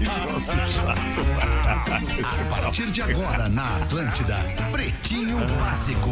A partir de agora na Atlântida, Pretinho Básico,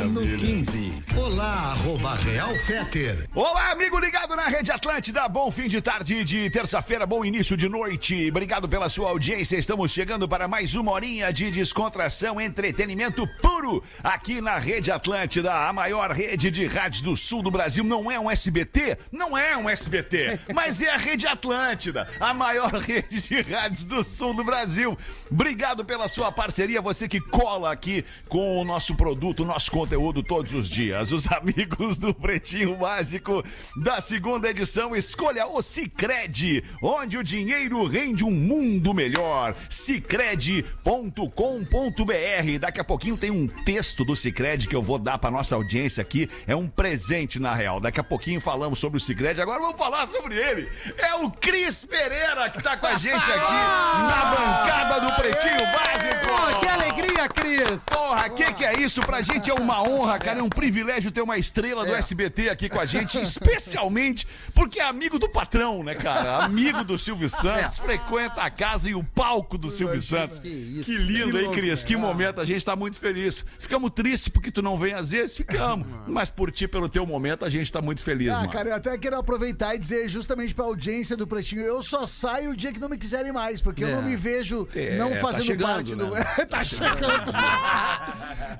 ano 15. Olá, arroba Real Feter. Olá, amigo ligado na Rede Atlântida. Bom fim de tarde de terça-feira, bom início de noite. Obrigado pela sua audiência. Estamos chegando para mais uma horinha de descontração, entretenimento puro aqui na Rede Atlântida, a maior rede de rádios do sul do Brasil. Não é um SBT? Não é um SBT, mas é a Rede Atlântida, a maior rede de rádios do sul do Brasil. Obrigado pela sua parceria, você que cola aqui com o nosso produto, o nosso conteúdo todos os dias. Os amigos do Pretinho Básico da segunda edição, escolha o Cicred, onde o dinheiro rende um mundo melhor. Cicred.com.br. Daqui a pouquinho tem um texto do Cicred que eu vou dar para nossa audiência aqui. É um presente, na real. Daqui a pouquinho falamos sobre o Cicred. Agora vamos falar sobre ele. É o Cris Pereira que tá com a gente aqui na bancada do Pretinho Básico. Pô, que alegria, Cris! Porra, que que é isso? Pra gente é uma honra, cara. É um privilégio ter uma estrela do É. SBT aqui com a gente, especialmente porque é amigo do patrão, né, cara? Amigo do Silvio Santos, frequenta a casa e o palco do Silvio Santos. Que isso. Que lindo, hein, Cris? Que momento. A gente tá muito feliz. Ficamos tristes porque tu não vem às vezes, ficamos. Mas por ti, pelo teu momento, a gente tá muito feliz, Ah, mano. cara, eu até quero aproveitar e dizer justamente pra audiência do Pretinho, eu só saio o dia que não me quiserem mais, porque eu É. não me vejo É, não tá fazendo chegando, parte do... né? tá chegando.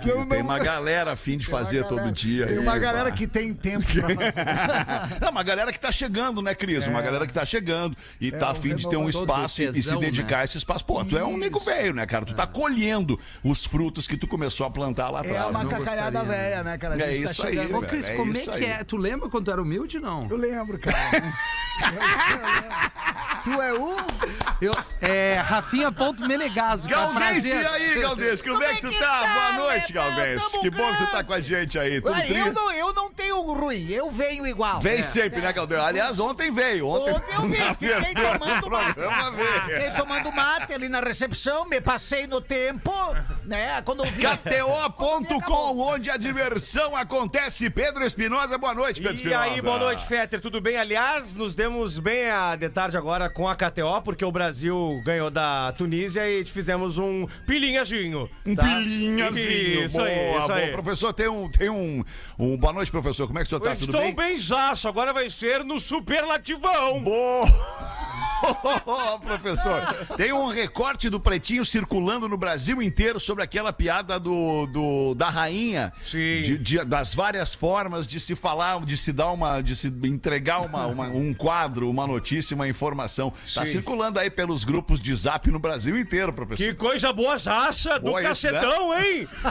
Eu Tem não- uma galera a fim de uma fazer galera- todo dia. Tem uma aí, galera pá. que tem tempo pra fazer. Não, uma galera que tá chegando, né, Cris? Uma galera que tá chegando e tá um afim de ter um espaço e- e se tesão, dedicar né? a esse espaço. Pô, tu é um nego velho, né, cara? Tu tá colhendo os frutos que tu começou a plantar lá É atrás. uma não cacalhada gostaria, velha, né, cara? A É gente tá isso aí, chegando. Ô, Cris, é como é isso que aí. é? Tu lembra quando tu era humilde, não? Eu lembro, cara. tu é um? Eu, é, Rafinha.menegaso. cara, Galdense, e aí, Galdense? Como, é que tu tá? Boa noite, Galdense. Tamo Que bom que tu tá com a gente aí. Tudo Ué, eu, não, eu não tenho ruim, eu venho igual. Vem sempre, né, Galdense? Aliás, ontem veio. Ontem, Ontem eu vim, fiquei tomando do mate. Fiquei tomando mate ali na recepção, me passei no tempo, né? Quando eu vi. KTO.com, onde a diversão acontece. Pedro Espinosa, boa noite, Pedro E Espinosa. aí, boa noite, Fetter, tudo bem? Aliás, nos demos bem a de tarde agora com a KTO, porque o Brasil ganhou da Tunísia e fizemos um pilinhazinho. Um tá? pilinhazinho. Isso boa, aí, isso boa. aí. Professor, tem um, tem um, um... Boa noite, professor. Como é que o senhor tá? Eu Tudo Estou bem? bem zaço, agora vai ser no superlativão. Boa! professor, tem um recorte do Pretinho circulando no Brasil inteiro sobre aquela piada do, do- da rainha. Sim. De- de- das várias formas de se falar, de se dar uma. de se entregar uma, uma- um quadro, uma notícia, uma informação. Tá Sim. circulando aí pelos grupos de zap no Brasil inteiro, professor. Que coisa boa zaça do Boa isso, né? cacetão, hein?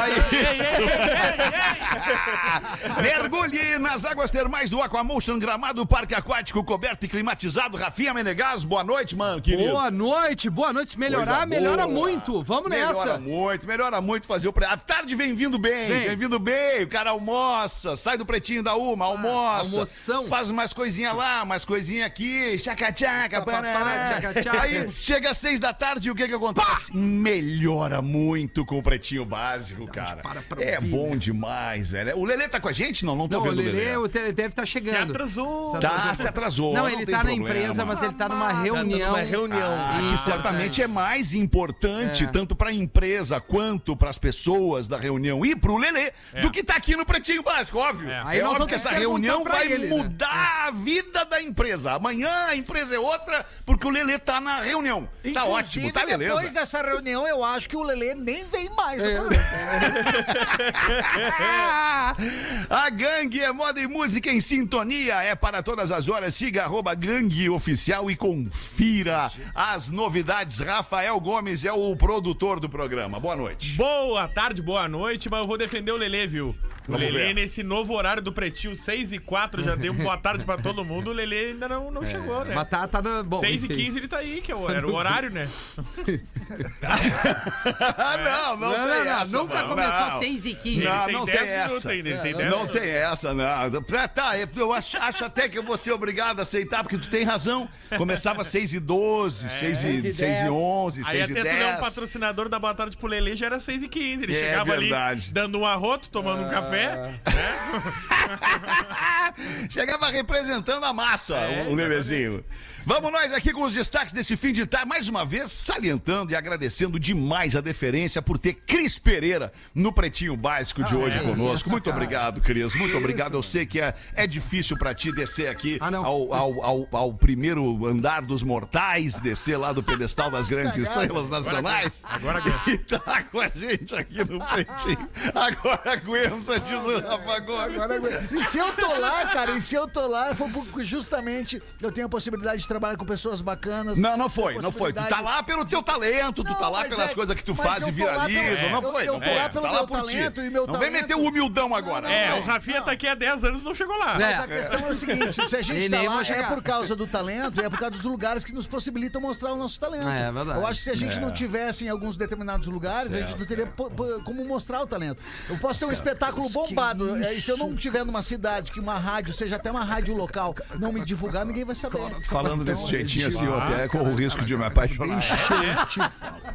Olha isso. Mergulhe nas águas termais do Aquamotion Gramado, Parque Aquático coberto e climatizado. Rafinha Menegas, boa noite, mano, querido. Boa noite, boa noite. Se melhorar, Coisa melhora boa. muito. Vamos Melhora nessa. muito, melhora muito fazer o. Pre... A tarde vem vindo bem, Vem. vem vindo bem. O cara almoça, sai do pretinho da uma, almoça. almoção. Faz umas coisinhas lá, umas coisinhas aqui, tchaca-tchaca. Aí chega às seis da tarde e o que que acontece? Melhora muito com o pretinho básico, cara. para pra É ouvir, bom né? demais, velho. O Lelê tá com a gente? Não, não tô Não, vendo o Lelê Lelê. o te- deve estar chegando. atrasou. Tá, se atrasou. Não, não ele tá na problema. empresa, mas ele tá numa reunião. numa reunião. Ah, que Isso, certamente é mais importante, É. tanto pra empresa quanto pras pessoas da reunião e pro Lelê, do que tá aqui no Pretinho Básico, óbvio. É, Aí nós óbvio que essa reunião vai ele, né? mudar a vida da empresa. Amanhã a empresa é outra, porque o Lelê tá na reunião. Tá Inclusive, ótimo, tá beleza. Depois dessa reunião, eu acho que o Lelê nem vem mais. É. A gangue é moda e música em sintonia. É para todas as horas. Siga arroba gangue oficial e confira as novidades. Rafael Gomes é o produtor do programa. Boa noite. Boa tarde, boa noite, mas eu vou defender o Lelê, viu? O Lelê, ver. nesse novo horário do Pretinho, 6 e 4, já deu boa tarde pra todo mundo. O Lelê ainda não, não chegou, né? Mas tá, tá no, bom, 6 e enfim. 15 ele tá aí, que é o- era o horário, né? Ah, não, não, Não, tem não, essa. nunca mano, começou não. 6 e 15. Não, tem não 10 tem minutos essa. ainda, ele tem 10 Não minutos. tem essa, não. Ah, Tá, eu acho, acho até que eu vou ser obrigado a aceitar, porque tu tem razão. Começava 6 e 12, 6 6 e, e 6 e 10. 11, Aí 6 e até tu é um 10. patrocinador da Boa Tarde pro Lelê, já era 6 e 15 Ele É chegava verdade. ali dando um arroto, tomando um café café. Chegava representando a massa, É, o, o Lelezinho. Vamos nós aqui com os destaques desse fim de tarde, mais uma vez salientando e agradecendo demais a deferência por ter Cris Pereira no Pretinho Básico de hoje conosco. Muito obrigado, Cris. Muito obrigado. Eu sei que é, é difícil pra ti descer aqui Ah, ao, ao, ao, ao primeiro andar dos mortais, descer lá do pedestal das grandes estrelas nacionais. Agora aguenta. E tá com a gente aqui no Pretinho. Agora aguenta, diz o Rafa Gomes. Agora, e se eu tô lá, cara, e se eu tô lá, foi justamente eu tenho a possibilidade de trabalhar com pessoas bacanas. Não, não foi, não foi. Tu tá lá pelo teu talento, tu Não, tá lá pelas é- coisas que tu faz e eu viraliza. pelo- Não eu- foi, eu não tô lá pelo tá meu lá por ti. talento e meu Não vem talento- meter o humildão agora. Não, É, não, o Rafinha tá aqui há 10 anos e não chegou lá. É. Mas a questão é o seguinte: se a gente tá lá, é por causa do talento e é por causa dos lugares que nos possibilitam mostrar o nosso talento. É, é verdade. Eu acho que se a gente É. não tivesse em alguns determinados lugares, a gente não teria como mostrar o talento. Eu posso ter um espetáculo bombado, é, e se eu não tiver numa cidade que uma rádio, seja até uma rádio local, não me divulgar, ninguém vai saber. Falando desse Então, jeitinho assim, eu até corro o risco de me apaixonar.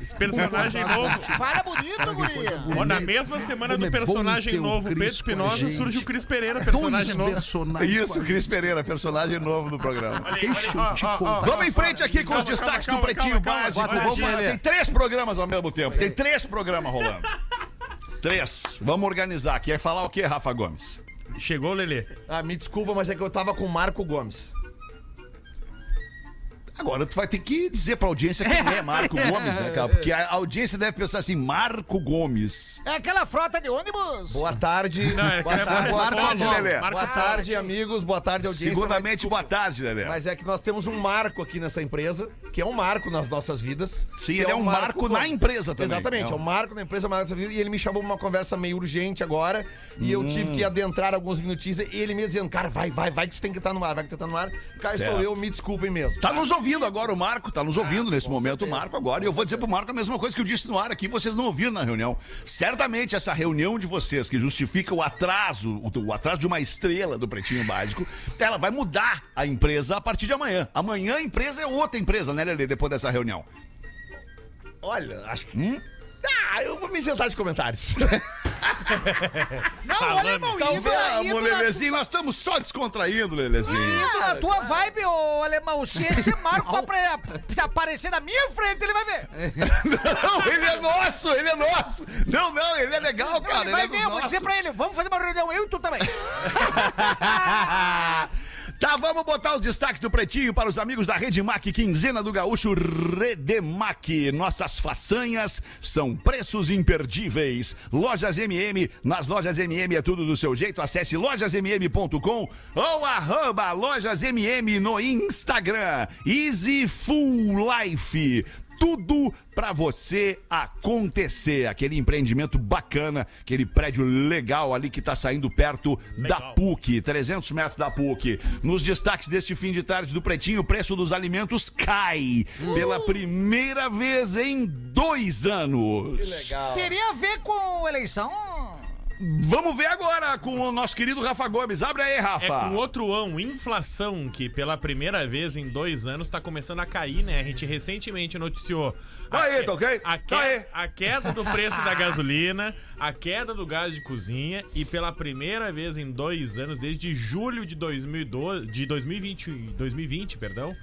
Esse personagem novo. Fala bonito, guria! Na mesma semana Como do é personagem novo Pedro Espinosa, surge o Cris Pereira, Dois personagem novo. Isso, Cris Pereira, personagem novo do programa. Olha aí, olha. Vamos em frente aqui com os destaques calma, do Pretinho calma, Básico. Vamos tem três programas ao mesmo tempo. Tem três programas rolando. Três. Vamos organizar. Quer falar o quê, Rafa Gomes? Chegou Lelê. Ah, me desculpa, mas é que eu tava com o Marco Gomes. Agora tu vai ter que dizer pra audiência quem é Marco Gomes, né, cara? Porque a audiência deve pensar assim, Marco Gomes. É aquela frota de ônibus! Boa tarde. Não, é que boa é tarde, boa Marco tarde, Lelê. Boa tarde, amigos. Boa tarde, audiência. Segundamente, Mas boa tarde, Lelé. Mas é que nós temos um marco aqui nessa empresa, que é um marco nas nossas vidas. Sim, ele é um marco na empresa também. Exatamente, É é um- marco na empresa, um marco nessa vida. E ele me chamou pra uma conversa meio urgente agora. E eu tive Hum. que adentrar alguns minutinhos. E ele me dizendo, cara, vai, vai, vai, que tu tem que estar no ar, vai que tu tá no ar. Cá Certo. estou eu, me desculpem mesmo. Tá nos ouvindo agora o Marco, tá nos ouvindo nesse momento o Marco agora. E eu vou dizer pro Marco a mesma coisa que eu disse no ar aqui, vocês não ouviram na reunião. Certamente essa reunião de vocês que justifica o atraso, o, o atraso de uma estrela do Pretinho Básico, ela vai mudar a empresa a partir de amanhã. Amanhã a empresa é outra empresa, né, Lelê, depois dessa reunião. Olha, acho que. Hum? Ah, eu vou me isentar de comentários. Não, olha, irmão, Então indo, na- vamos, indo, na, Lelezinho, nós estamos só descontraindo, Lelezinho. indo na tua vibe, ô alemão. Se esse Marco aparecer na minha frente, ele vai ver. Não, ele é nosso, ele é nosso. Não, não, ele é legal, cara. ele vai é dos ver, eu vou dizer pra ele, vamos fazer uma reunião, eu e tu também. Tá, vamos botar os destaques do Pretinho para os amigos da Redemac, quinzena do gaúcho Redemac. Nossas façanhas são preços imperdíveis. Lojas MM, nas lojas MM é tudo do seu jeito. Acesse lojasmm.com ou arroba lojasmm no Instagram. Easy Full Life tudo pra você acontecer. Aquele empreendimento bacana, aquele prédio legal ali que tá saindo perto da Legal. PUC, 300 metros da PUC. Nos destaques deste fim de tarde do Pretinho, o preço dos alimentos cai pela primeira vez em dois anos. Legal. Teria a ver com eleição? Vamos ver agora com o nosso querido Rafa Gomes. Abre aí, É Rafa. com outro ão, inflação, que pela primeira vez em dois anos tá começando a cair, né? A gente recentemente noticiou. a Aí, que- tá ok? A, que- Tá aí. a queda do preço da gasolina, a queda do gás de cozinha e pela primeira vez em dois anos, desde julho de 2012, de 2020, 2020, perdão,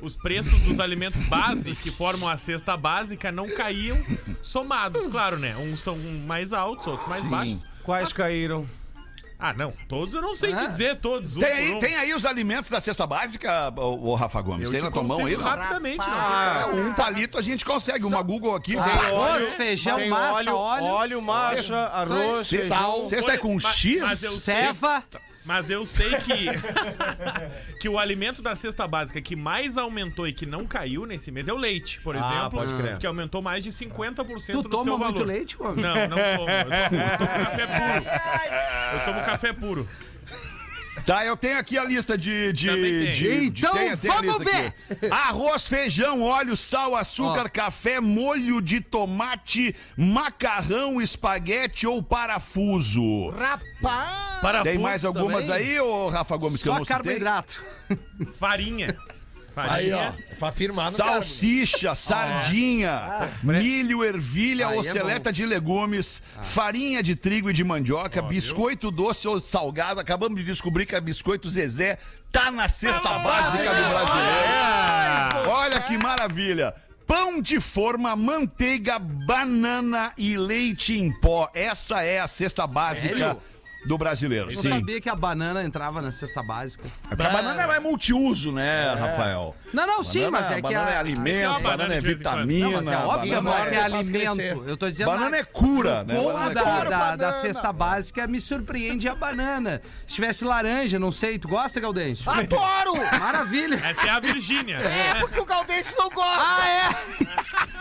os preços dos alimentos básicos que formam a cesta básica não caíam somados, claro, né? Uns são mais altos, outros mais baixos. Quais caíram? Ah, não, todos eu não sei te Ah. dizer, todos. um Tem por aí, um. tem aí os alimentos da cesta básica, ô, ô, Rafa Gomes? Eu tem te na tua mão aí? consigo não? Rapidamente, Ah, não. um palito a gente consegue, uma Google aqui. Arroz, feijão, Tem massa, óleo, óleo. óleo, massa, arroz, Cesta, feijão. cesta é com Mas- X? mas eu Ceva. Mas eu sei que que o alimento da cesta básica que mais aumentou e que não caiu nesse mês é o leite, por Ah, exemplo. pode crer. Que aumentou mais de 50% Tu toma seu muito valor. leite, Gomes? Não, não tomo. Eu tomo, eu tomo café puro. Eu tomo café puro. Tá, eu tenho aqui a lista de. de, de- de- Então, tem- vamos lista aqui. Arroz, feijão, óleo, sal, açúcar, Ó. café, molho de tomate, macarrão, espaguete ou parafuso. Rapaz! Parafuso Tem mais algumas também. aí, ô Rafa Gomes, que eu Só não citei? carboidrato. Farinha. Aí, ó. Pra firmar no. Salsicha, sardinha, milho, ervilha Aí ou é seleta de legumes, farinha de trigo e de mandioca, biscoito doce ou salgado. Acabamos de descobrir que a Biscoito Zezé tá na cesta básica do brasileiro. Olha que maravilha. Pão de forma, manteiga, banana e leite em pó. Essa é a cesta básica Sério? Do brasileiro. Eu Sim. sabia que a banana entrava na cesta básica. A banana é multiuso, né, Rafael? Não, não, sim, Banana- mas é que banana a... é alimento, banana banana é de vez em quando. vitamina. Não, mas é óbvio banana que é faz alimento. crescer. Eu tô dizendo... Banana na- é cura, né? Banana é da, cura. da, da banana. cesta básica me surpreende a banana. Se tivesse laranja, não sei, tu gosta, Gaudêncio? Adoro! Maravilha! Essa é a Virgínia. É porque o Galdêncio não gosta. Ah, é?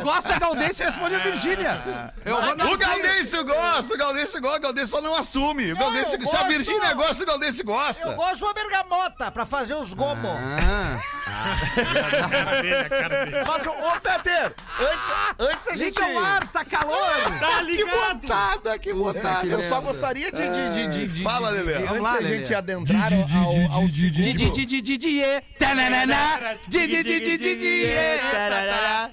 Gosta, Gaudêncio? Responde a Virgínia. Eu vou na O Galdêncio gosta, o Galdêncio gosta, o Galdêncio só não assume. O Galdêncio, eu se a gosto. Virgínia gosta, o Galdêncio gosta. Eu gosto de uma bergamota pra fazer os gomos. Ah, A cara dele, a cara dele. Mas, ô, Fetter, antes, antes a gente... liga o ar, tá calor! Tá ligado? Botada, que botada. que Eu só gostaria de... de, de, de, de Fala, Lelê. de- Vamos Antes lá, Lelê. gente adentrar ao, ao segundo... di, di, di, di, é. Tananana. Di, di, di, di, di, di, é.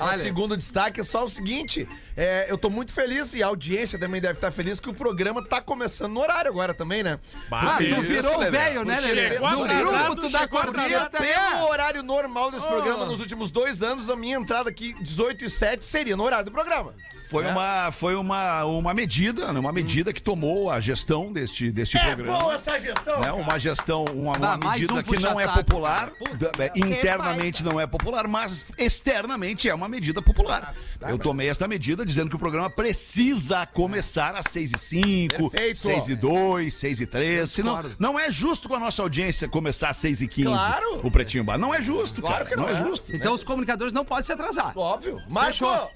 Olha. segundo destaque é só o seguinte: é, eu tô muito feliz e a audiência também deve estar feliz que o programa tá começando no horário agora também, né? Ah, tu Isso, virou Lelê. velho, né, Lelê? No grupo, tu dá. Pelo é. horário normal desse programa nos últimos dois anos, a minha entrada aqui, 18 e 7, seria no horário do programa. Foi, uma, foi uma, uma medida, né? uma medida que tomou a gestão deste, deste programa. essa gestão! né? Uma gestão, uma, uma Ah, medida um que não é popular. Puta, da- é, internamente não é popular, mas externamente é uma medida popular. Eu tomei esta medida dizendo que o programa precisa começar às 6 e 5, Perfeito. 6 e 2, 6 e 3. Senão, não é justo com a nossa audiência começar às 6 e 15 Claro. o Pretinho Bar. Não é justo, Claro cara. que não não é é. justo. Então os comunicadores não podem se atrasar. Óbvio. Marco! Fechou.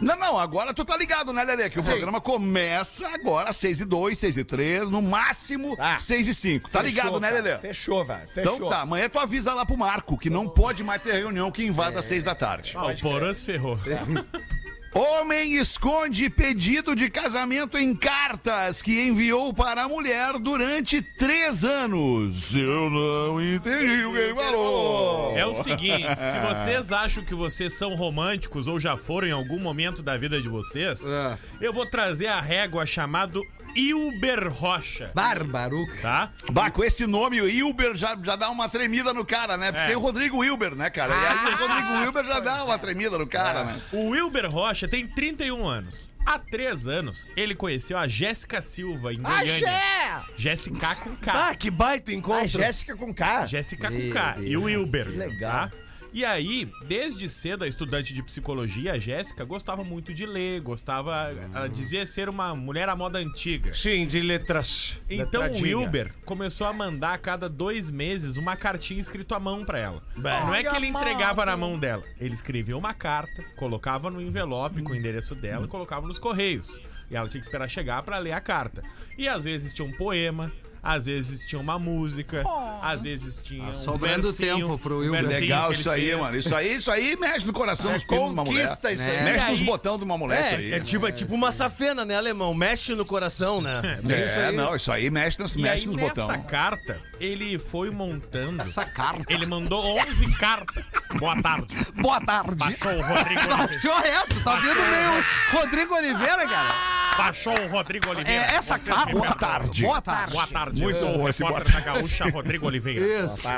Não, não, agora tu tá ligado, né, Lelê? Que o programa começa agora às 6 e 2, 6 e 3, no máximo Ah. 6 e 5. Tá ligado, Fechou, né, cara. Lelê? Fechou, velho. Fechou. Então tá, amanhã tu avisa lá pro Marco que não pode mais ter reunião que invada às 6 da tarde. Ah, o Porã se ferrou. Homem esconde pedido de casamento em cartas que enviou para a mulher durante três anos. Eu não entendi o que ele falou. É o seguinte, se vocês acham que vocês são românticos ou já foram em algum momento da vida de vocês, É. eu vou trazer a régua chamado Ilber Rocha, Barbaruca. tá? Bah, com esse nome, o Wilber já, já dá uma tremida no cara, né? Porque É. tem o Rodrigo Wilber, né, cara? E aí o Rodrigo Wilber já dá uma tremida no cara, né? O Wilber Rocha tem 31 anos. Há três anos, ele conheceu a Jéssica Silva em Goiânia. Jéssica com K. Ah, que baita encontro. A Jéssica com K. Jéssica com K. E o Wilber. que legal. tá? E aí, desde cedo, a estudante de psicologia, a Jéssica, gostava muito de ler, gostava. Ela dizia ser uma mulher à moda antiga. Sim, de letras. Então o. Wilber começou a mandar a cada dois meses uma cartinha escrito à mão pra ela. Não é que ele entregava na mão dela. Ele escrevia uma carta, colocava no envelope com o endereço dela e colocava nos correios. E ela tinha que esperar chegar pra ler a carta. E às vezes tinha um poema. Às vezes tinha uma música, às vezes tinha um sobrando tempo pro um Wilber. versinho Legal isso aí, fez. mano. Isso aí, isso aí mexe no coração dos pinos de uma mulher. Conquista isso aí. É. Mexe nos botões de uma mulher, isso aí. É, é tipo, é tipo uma safena, né, alemão? Mexe no coração, né? É, não, isso aí mexe, nas, E mexe aí, nos botões. carta, ele foi montando. Essa carta. Ele mandou 11 cartas. Boa tarde. Boa tarde. Baixou o Rodrigo Oliveira. senhor reto, tá vindo meio Rodrigo Oliveira, cara. Baixou o Rodrigo Oliveira. É essa Vocês carta. me Boa tarde. Boa tarde. Boa tarde. Muito Eu sou o bom boa repórter da Gaúcha, Rodrigo Oliveira. Isso.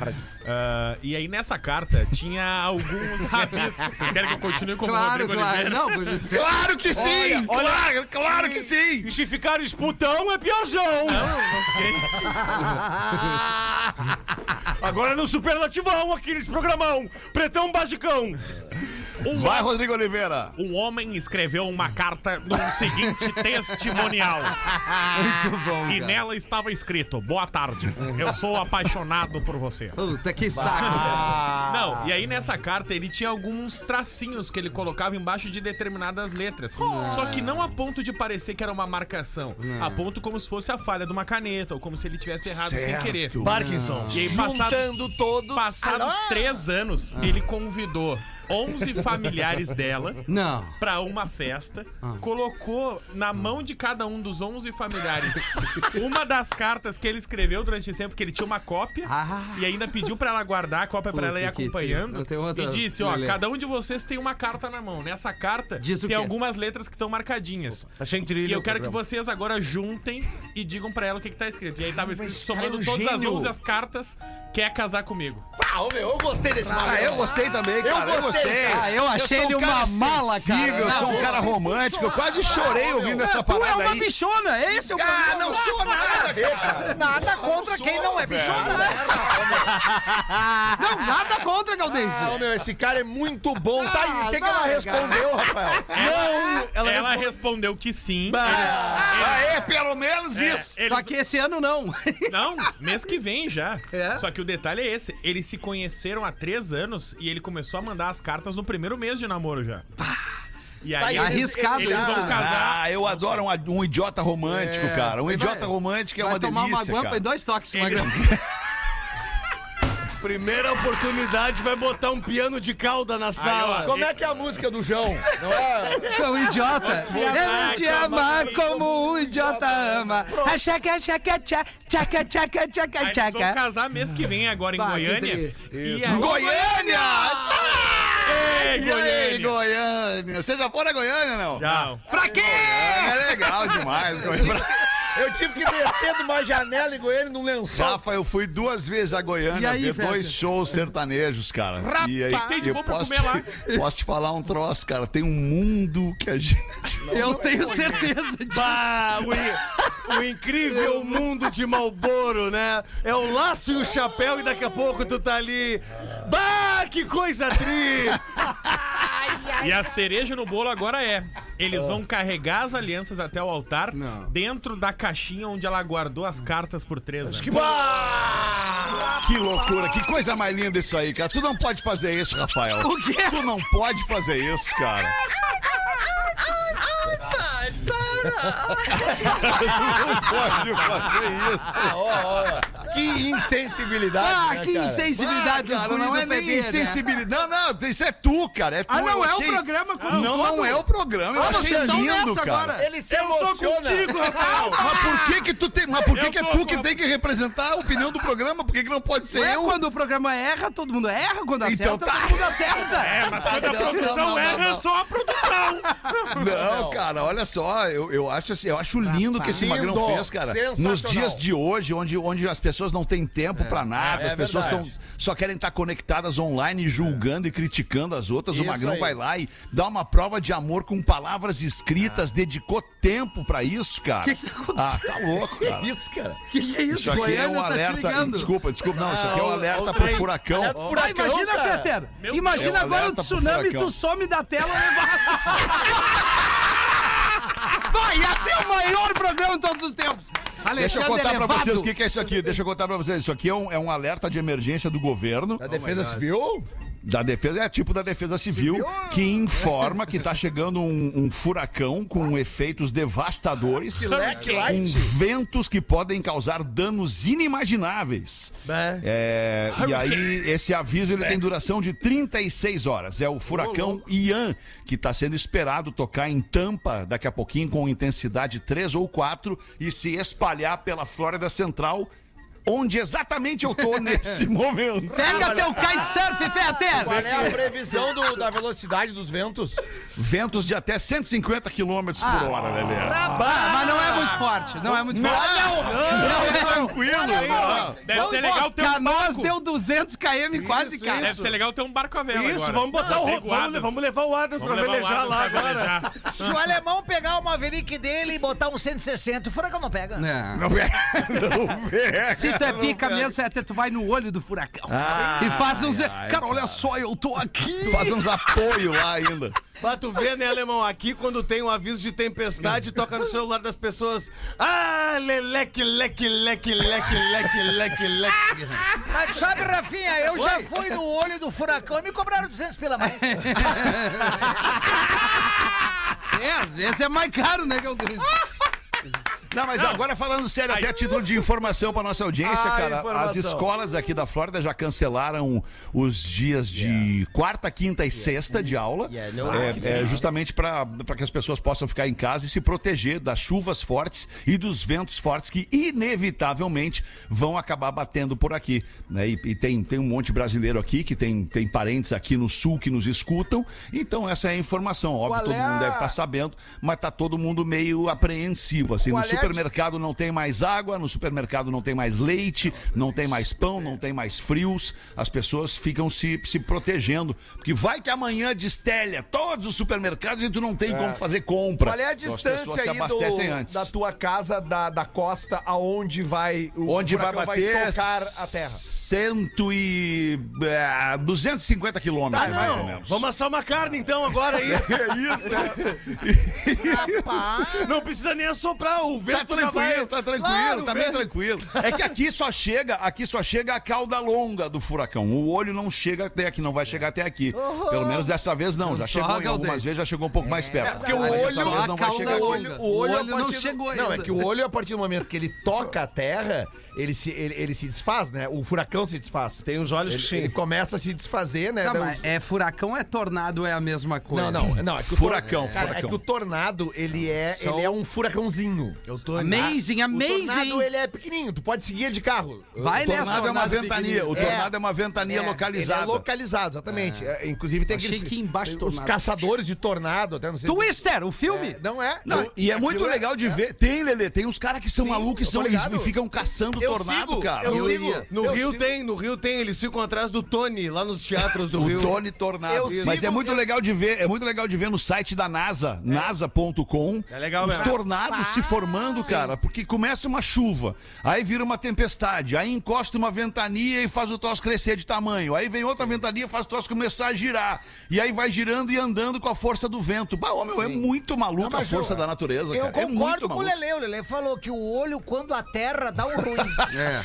Ah, e aí nessa carta tinha alguns rabiscos. Vocês querem que eu continue como Claro, Rodrigo claro. Oliveira? Não, você- Claro que sim! claro, claro que sim! E se ficar esputão, é piazão. Agora no superlativão aqui nesse programão. Pretão basicão. Um, Vai, Rodrigo Oliveira! um homem escreveu uma carta no seguinte testimonial. Muito bom, E cara. nela estava escrito: Boa tarde, eu sou apaixonado por você. Puta, que saco. Não, e aí nessa carta ele tinha alguns tracinhos que ele colocava embaixo de determinadas letras. Só que não a ponto de parecer que era uma marcação. A ponto como se fosse a falha de uma caneta, ou como se ele tivesse errado sem Certo. querer. Parkinson. E aí, passados, Juntando todos. passados três anos, ele convidou 11 familiares dela Não. pra uma festa, colocou na mão de cada um dos 11 familiares uma das cartas que ele escreveu durante esse tempo, que ele tinha uma cópia, Ah. e ainda pediu pra ela guardar a cópia pra ela ir Puta que acompanhando. tem outra- e disse, ó, Lelê. cada um de vocês tem uma carta na mão. Nessa carta Diz o tem quê? algumas letras que estão marcadinhas. Achei E eu quero que vocês agora juntem e digam pra ela o que, que tá escrito. E aí tava escrito, somando um todas as gênio. 11 as cartas, quer casar comigo. Ah, ô, meu, eu gostei desse Ah, eu gostei também, cara. Eu gostei. Ah, eu achei sou ele um uma mala, cara. Eu sou um cara romântico. Eu quase chorei ouvindo essa tu é uma bichona, esse é o Ah, problema. não sou nada, cara. Nada contra quem não é bichona, né? Não, nada contra, Ah, Galdêncio. meu, esse cara é muito bom. Tá aí, o que, que Ah, ela vai, respondeu, Rafael? Ela, ela respondeu que sim. Aê, pelo menos É, isso. eles- Só que esse ano não. Não, mês que vem já. É? Só que o detalhe é esse: eles se conheceram há três anos e ele começou a mandar as cartas no primeiro mês de namoro já. E aí, Tá aí, Arriscado eles isso. vão casar. Ah, eu adoro um, um idiota romântico, cara. Um idiota romântico é Vai uma tomar uma delícia, guampa cara. e dois toques. Uma Ele- Primeira oportunidade vai botar um piano de cauda na sala. Como é que é a música do João? Não é? É um idiota. Eu te como amar como um idiota ama. A chaca, chaca, tchaca, chaca, chaca, Aí chaca, eles vão chaca. casar mês que vem agora em Bah, que Goiânia. E aí, Goiânia! Ei, E aí, Goiânia! Goiânia? Você já foi na Goiânia, não? Não. Pra quê? É legal demais, Goiânia. Eu tive que descer de uma janela em Goiânia num lençol. Rafa, eu fui duas vezes a E Goiânia aí, ver Feta? dois shows sertanejos, cara. e aí, tem de bom pra posso, comer lá. te, posso te falar um troço, cara. Tem um mundo que a gente. Eu tenho certeza disso. Bah, o, o incrível mundo de Malboro, né? É o laço e o chapéu e daqui a pouco tu tá ali. Bah, que coisa tri! E a cereja no bolo agora é: eles vão carregar as alianças até o altar Não. dentro da caixinha onde ela guardou as cartas por três anos. Que loucura, que coisa mais linda isso aí, cara. Tu não pode fazer isso, Rafael. O quê? Tu não pode fazer isso, cara. não pode fazer isso. Que insensibilidade. Ah, né, que cara? insensibilidade dos cara, não do é nem PB, né? insensibilidade. Não, não, isso é tu, cara. É tu. Ah, não Eu é o programa como Não, todo? não é o programa. Eu Ah, achei lindo, nessa cara. agora. Ele se emociona. Rafael! Mas por que que tu tem, mas por que Eu que é tô tu que tem que representar a opinião do programa? Por que que não pode ser É eu? quando o programa erra, todo mundo erra. Quando Então acerta, tá. todo mundo acerta. É, mas quando a produção erra, é só a produção. Não, cara, olha só, eu, eu acho assim, eu acho lindo o que esse Magrão fez, cara. Nos dias de hoje, onde as pessoas não têm tempo pra nada, é as pessoas verdade. estão só querem estar conectadas online, julgando e criticando as outras. Isso o Magrão aí. vai lá e dá uma prova de amor com palavras escritas, dedicou tempo pra isso, cara. Que que tá acontecendo? Ah, tá louco, cara. Isso, cara. Que que é isso? Isso aqui é Goiânia um tá te alerta. ligando. Desculpa, desculpa. Não, isso aqui é Ah, um o- alerta o pro furacão. alerta pro Ah, furacão, imagina, cara. Feter. Meu Imagina Deus. agora o tsunami, tu some da tela e leva. Vai, ia ser o maior programa de todos os tempos. Deixa eu Alexandre contar pra Elevado. vocês o que, que é isso aqui. Deixa eu contar pra vocês. Isso aqui é um, é um alerta de emergência do governo. Da Defesa Civil? Da defesa, é tipo da defesa civil, que informa que tá chegando um, um furacão com efeitos devastadores, com ventos que podem causar danos inimagináveis. É, e aí, esse aviso ele tem duração de 36 horas. É o furacão Ian, que está sendo esperado tocar em Tampa daqui a pouquinho com intensidade 3 ou 4 e se espalhar pela Flórida Central, onde exatamente eu tô nesse momento. Pega teu kitesurf, Feter. Qual é a previsão do- da velocidade dos ventos? Ventos de até 150 km por hora, Lelê. Ah, mas não é muito forte, não é muito forte. Não, é tranquilo. não. Deve ser legal ter um Canoas barco. deu 200 km quase, cara. Deve ser legal ter um barco a vela Isso, agora. vamos botar o As vamos, vamos levar o Adams Vamos pra o velejar lá agora. Se o alemão pegar o Maverick dele e botar um 160, o furacão não pega. É. Não pega, não pega. Se tu é pica mesmo, Feter, tu vai no olho do furacão. e faz uns... Cara, olha só, eu tô aqui. Faz uns apoio lá ainda. Pra tu ver, né, alemão? Aqui, quando tem um aviso de tempestade, toca no celular das pessoas. Ah, leleque, leque, leque, leque, leque, leque, leque. Mas sabe, Rafinha, eu já fui no olho do furacão e me cobraram 200 pela mais. É, às vezes é mais caro, né, que Não, mas agora falando sério, até a título de informação para nossa audiência, Ah, cara, informação. as escolas aqui da Flórida já cancelaram os dias de quarta, quinta e sexta de aula, Yeah, no- é, é, justamente para que as pessoas possam ficar em casa e se proteger das chuvas fortes e dos ventos fortes que inevitavelmente vão acabar batendo por aqui, né? E, e tem, tem um monte de brasileiro aqui que tem, tem parentes aqui no sul que nos escutam, então essa é a informação. Óbvio, Qual todo é mundo deve estar sabendo, mas tá todo mundo meio apreensivo, assim, Qual no é di- supermercado não tem mais água, no supermercado não tem mais leite, não tem mais pão, não tem mais frios. As pessoas ficam se, se protegendo. Porque vai que amanhã destelha todos os supermercados e tu não tem como fazer compra. Qual é a Então, as distância se aí do- antes. da tua casa, da, da costa, aonde vai o Onde vai bater tocar a terra? Cento e... É, 250 quilômetros, mais ou menos. Vamos assar uma carne então agora aí. É isso, Não precisa nem assoprar, o Tá vento já tranquilo, vai. tá tranquilo, Claro, tá bem tranquilo. É que aqui só chega, aqui só chega a cauda longa do furacão. O olho não chega até aqui, não vai chegar até aqui. Pelo menos dessa vez não. Já Só chegou algumas vezes, já chegou um pouco mais perto. porque o olho- não vai chegar. longa. O olho, O a olho não do- chegou Não, é ainda. que o olho, a partir do momento que ele toca a terra, ele se, ele, ele se desfaz, né? O furacão se desfaz. Tem uns olhos Ele, que sim. ele começa a se desfazer, né? Tá, Daí mas os- é furacão, é tornado, é a mesma coisa. Não, não, não. É que o Furacão, tor- Cara, furacão. é que o tornado, ele é, São- ele é um furacãozinho. Eu tô Amazing, O amazing. tornado, ele é pequenininho. Tu pode seguir de carro. Vai O nessa tornado é uma ventania. O tornado é, uma ventania É, localizada. É localizado, exatamente. É, inclusive tem Achei aqueles... que embaixo tem Os caçadores de tornado, até não sei... Twister, o filme? É, não é. Não, e é muito legal de ver. Tem, Lelê, tem uns caras que são malucos e são, ligado. e ficam caçando tornado, sigo, cara. eu Eu sigo. iria. No Eu Rio sigo. tem, no Rio tem, eles ficam atrás do Tony, lá nos teatros do O Rio. Tony Tornado. Eu Mas é muito eu- legal de ver, é muito legal de ver no site da NASA, nasa.com, É legal os mesmo. tornados se formando, cara, porque começa uma chuva, aí vira uma tempestade, aí encosta uma ventania e faz o troço crescer de tamanho, aí vem outra ventania e faz o troço começar a girar, e aí vai girando e andando com a força do vento. Bah, é muito maluco a força eu- da natureza, Eu cara. É muito concordo com o. Lele. O Lele falou que o olho, quando a terra dá um ruim. É.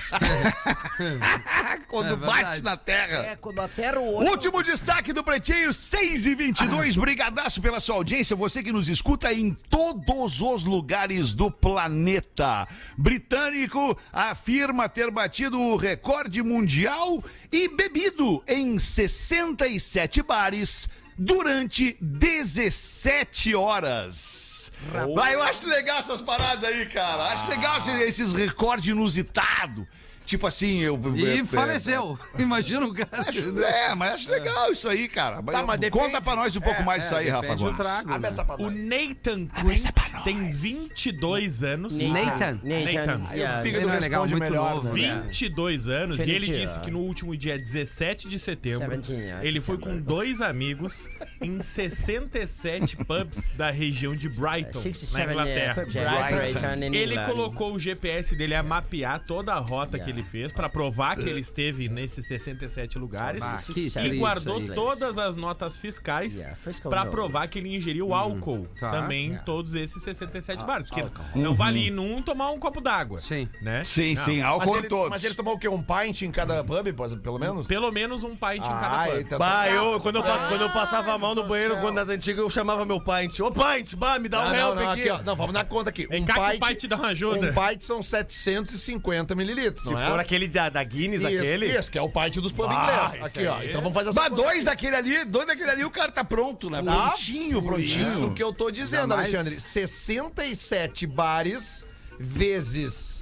Quando É bate na terra. é, quando a terra, o olho. Último destaque do Pretinho, 6 e 22 Brigadaço pela sua audiência. Você que nos escuta em todos os lugares do planeta. Britânico afirma ter batido o recorde mundial e bebido em 67 bares. Durante 17 horas. Vai, eu acho legal essas paradas aí, cara. Acho legal esses, esses recordes inusitados. Tipo assim, eu. E é, faleceu. Imagina o cara. Acho- é, mas acho legal isso aí, cara. Tá, mas Conta depende- pra nós um pouco mais disso aí, Rafa Gomes. trago. Né? O. Nathan Quinn tem 22 anos. Nathan. Nathan. Yeah. Fígado Ele é legal, muito melhor, novo. né? 22 anos e ele 22. disse que no último dia 17 de setembro 17, ele foi com dois amigos em 67 pubs da região de Brighton, na 67 Inglaterra. pubs, yeah, Brighton Ele colocou o GPS dele a mapear toda a rota que ele fez pra provar que ele esteve nesses 67 lugares Ah, e guardou aí. todas as notas fiscais Yeah, note. provar que ele ingeriu álcool tá. também em todos esses 67 bares. Porque não vale ir num tomar um copo d'água. Sim. Né? Sim, Não. sim, Mas álcool ele, em todos. mas ele tomou o quê? Um pint em cada pub, pelo menos? Pelo menos um pint em cada Ah, pub. eita. Bah, eu, quando eu, pa- quando eu passava a mão no banheiro, quando nas antigas, eu chamava meu pint. Ô, pint, bah, me dá um Ah, help aqui. Não, vamos na conta aqui. Vem Um pint, pai te dá uma ajuda. um pint são 750 mililitros, Se é? aquele da, da Guinness, Isso, aquele... Isso, que é o pint dos pub Ah, inglês. Aqui, ó. Então vamos fazer essa Mas dois daquele ali, dois daquele ali, o cara tá pronto, né? Prontinho, prontinho. Isso que eu tô dizendo, Alexandre. 67 bares vezes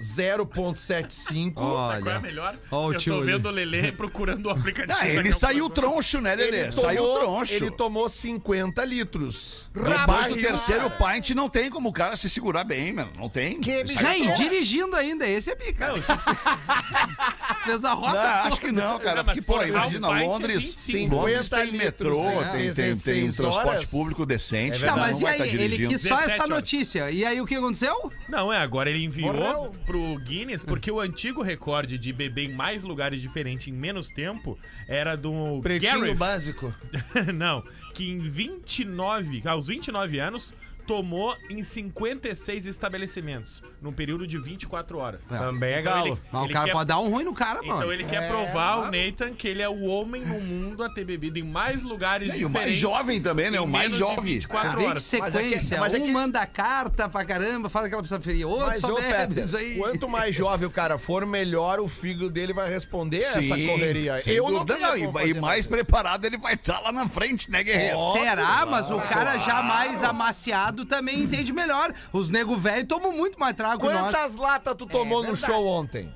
0,75. Qual é a Olha. melhor? Ó o eu tio tô ali. vendo o Lelê procurando o aplicativo. Ah, ele saiu troncho, né, Lelê? Ele Saiu tomou, troncho. ele tomou 50 litros. Depois do terceiro pint, não tem como o cara se segurar bem, mano. Não tem. Que Nem, troncho. dirigindo ainda, esse é pica. Fez a rota Não, toda. acho que não, cara. Não, Porque, pô, imagina, um é Londres, 25. Londres tem 50 metrô, litros, tem, tem, tem um 16 transporte horas. público decente. Tá, não mas e aí? tá Ele quis só 17 essa notícia. E aí o que aconteceu? Não, é, agora ele enviou. Pro Guinness, porque o antigo recorde de beber em mais lugares diferentes em menos tempo era do Pretinho Gareth. básico. Não, que em 29, aos 29 anos, tomou em 56 estabelecimentos, num período de 24 horas. É. Também é Então galo. ele- Mas o ele cara quer- pode dar um ruim no cara, mano. Então ele quer provar ao Nathan que ele é o homem no mundo a ter bebido em mais lugares E o mais jovem também, né? O mais jovem. 24 Vê que horas. sequência. mas é que- um manda carta pra caramba, fala que ela precisa ferir. Outro Mas, só ô, bebe Peter, isso aí. quanto mais jovem o cara for, melhor o fígado dele vai responder a essa Sim, correria. Eu não, dúvida, não. como E, mais preparado ele vai estar lá na frente, né, Guerreiro? Será? Mas o cara já mais amaciado também entende melhor. Os nego velho tomam muito mais trago que nós. Quantas latas tu tomou no verdade. show ontem?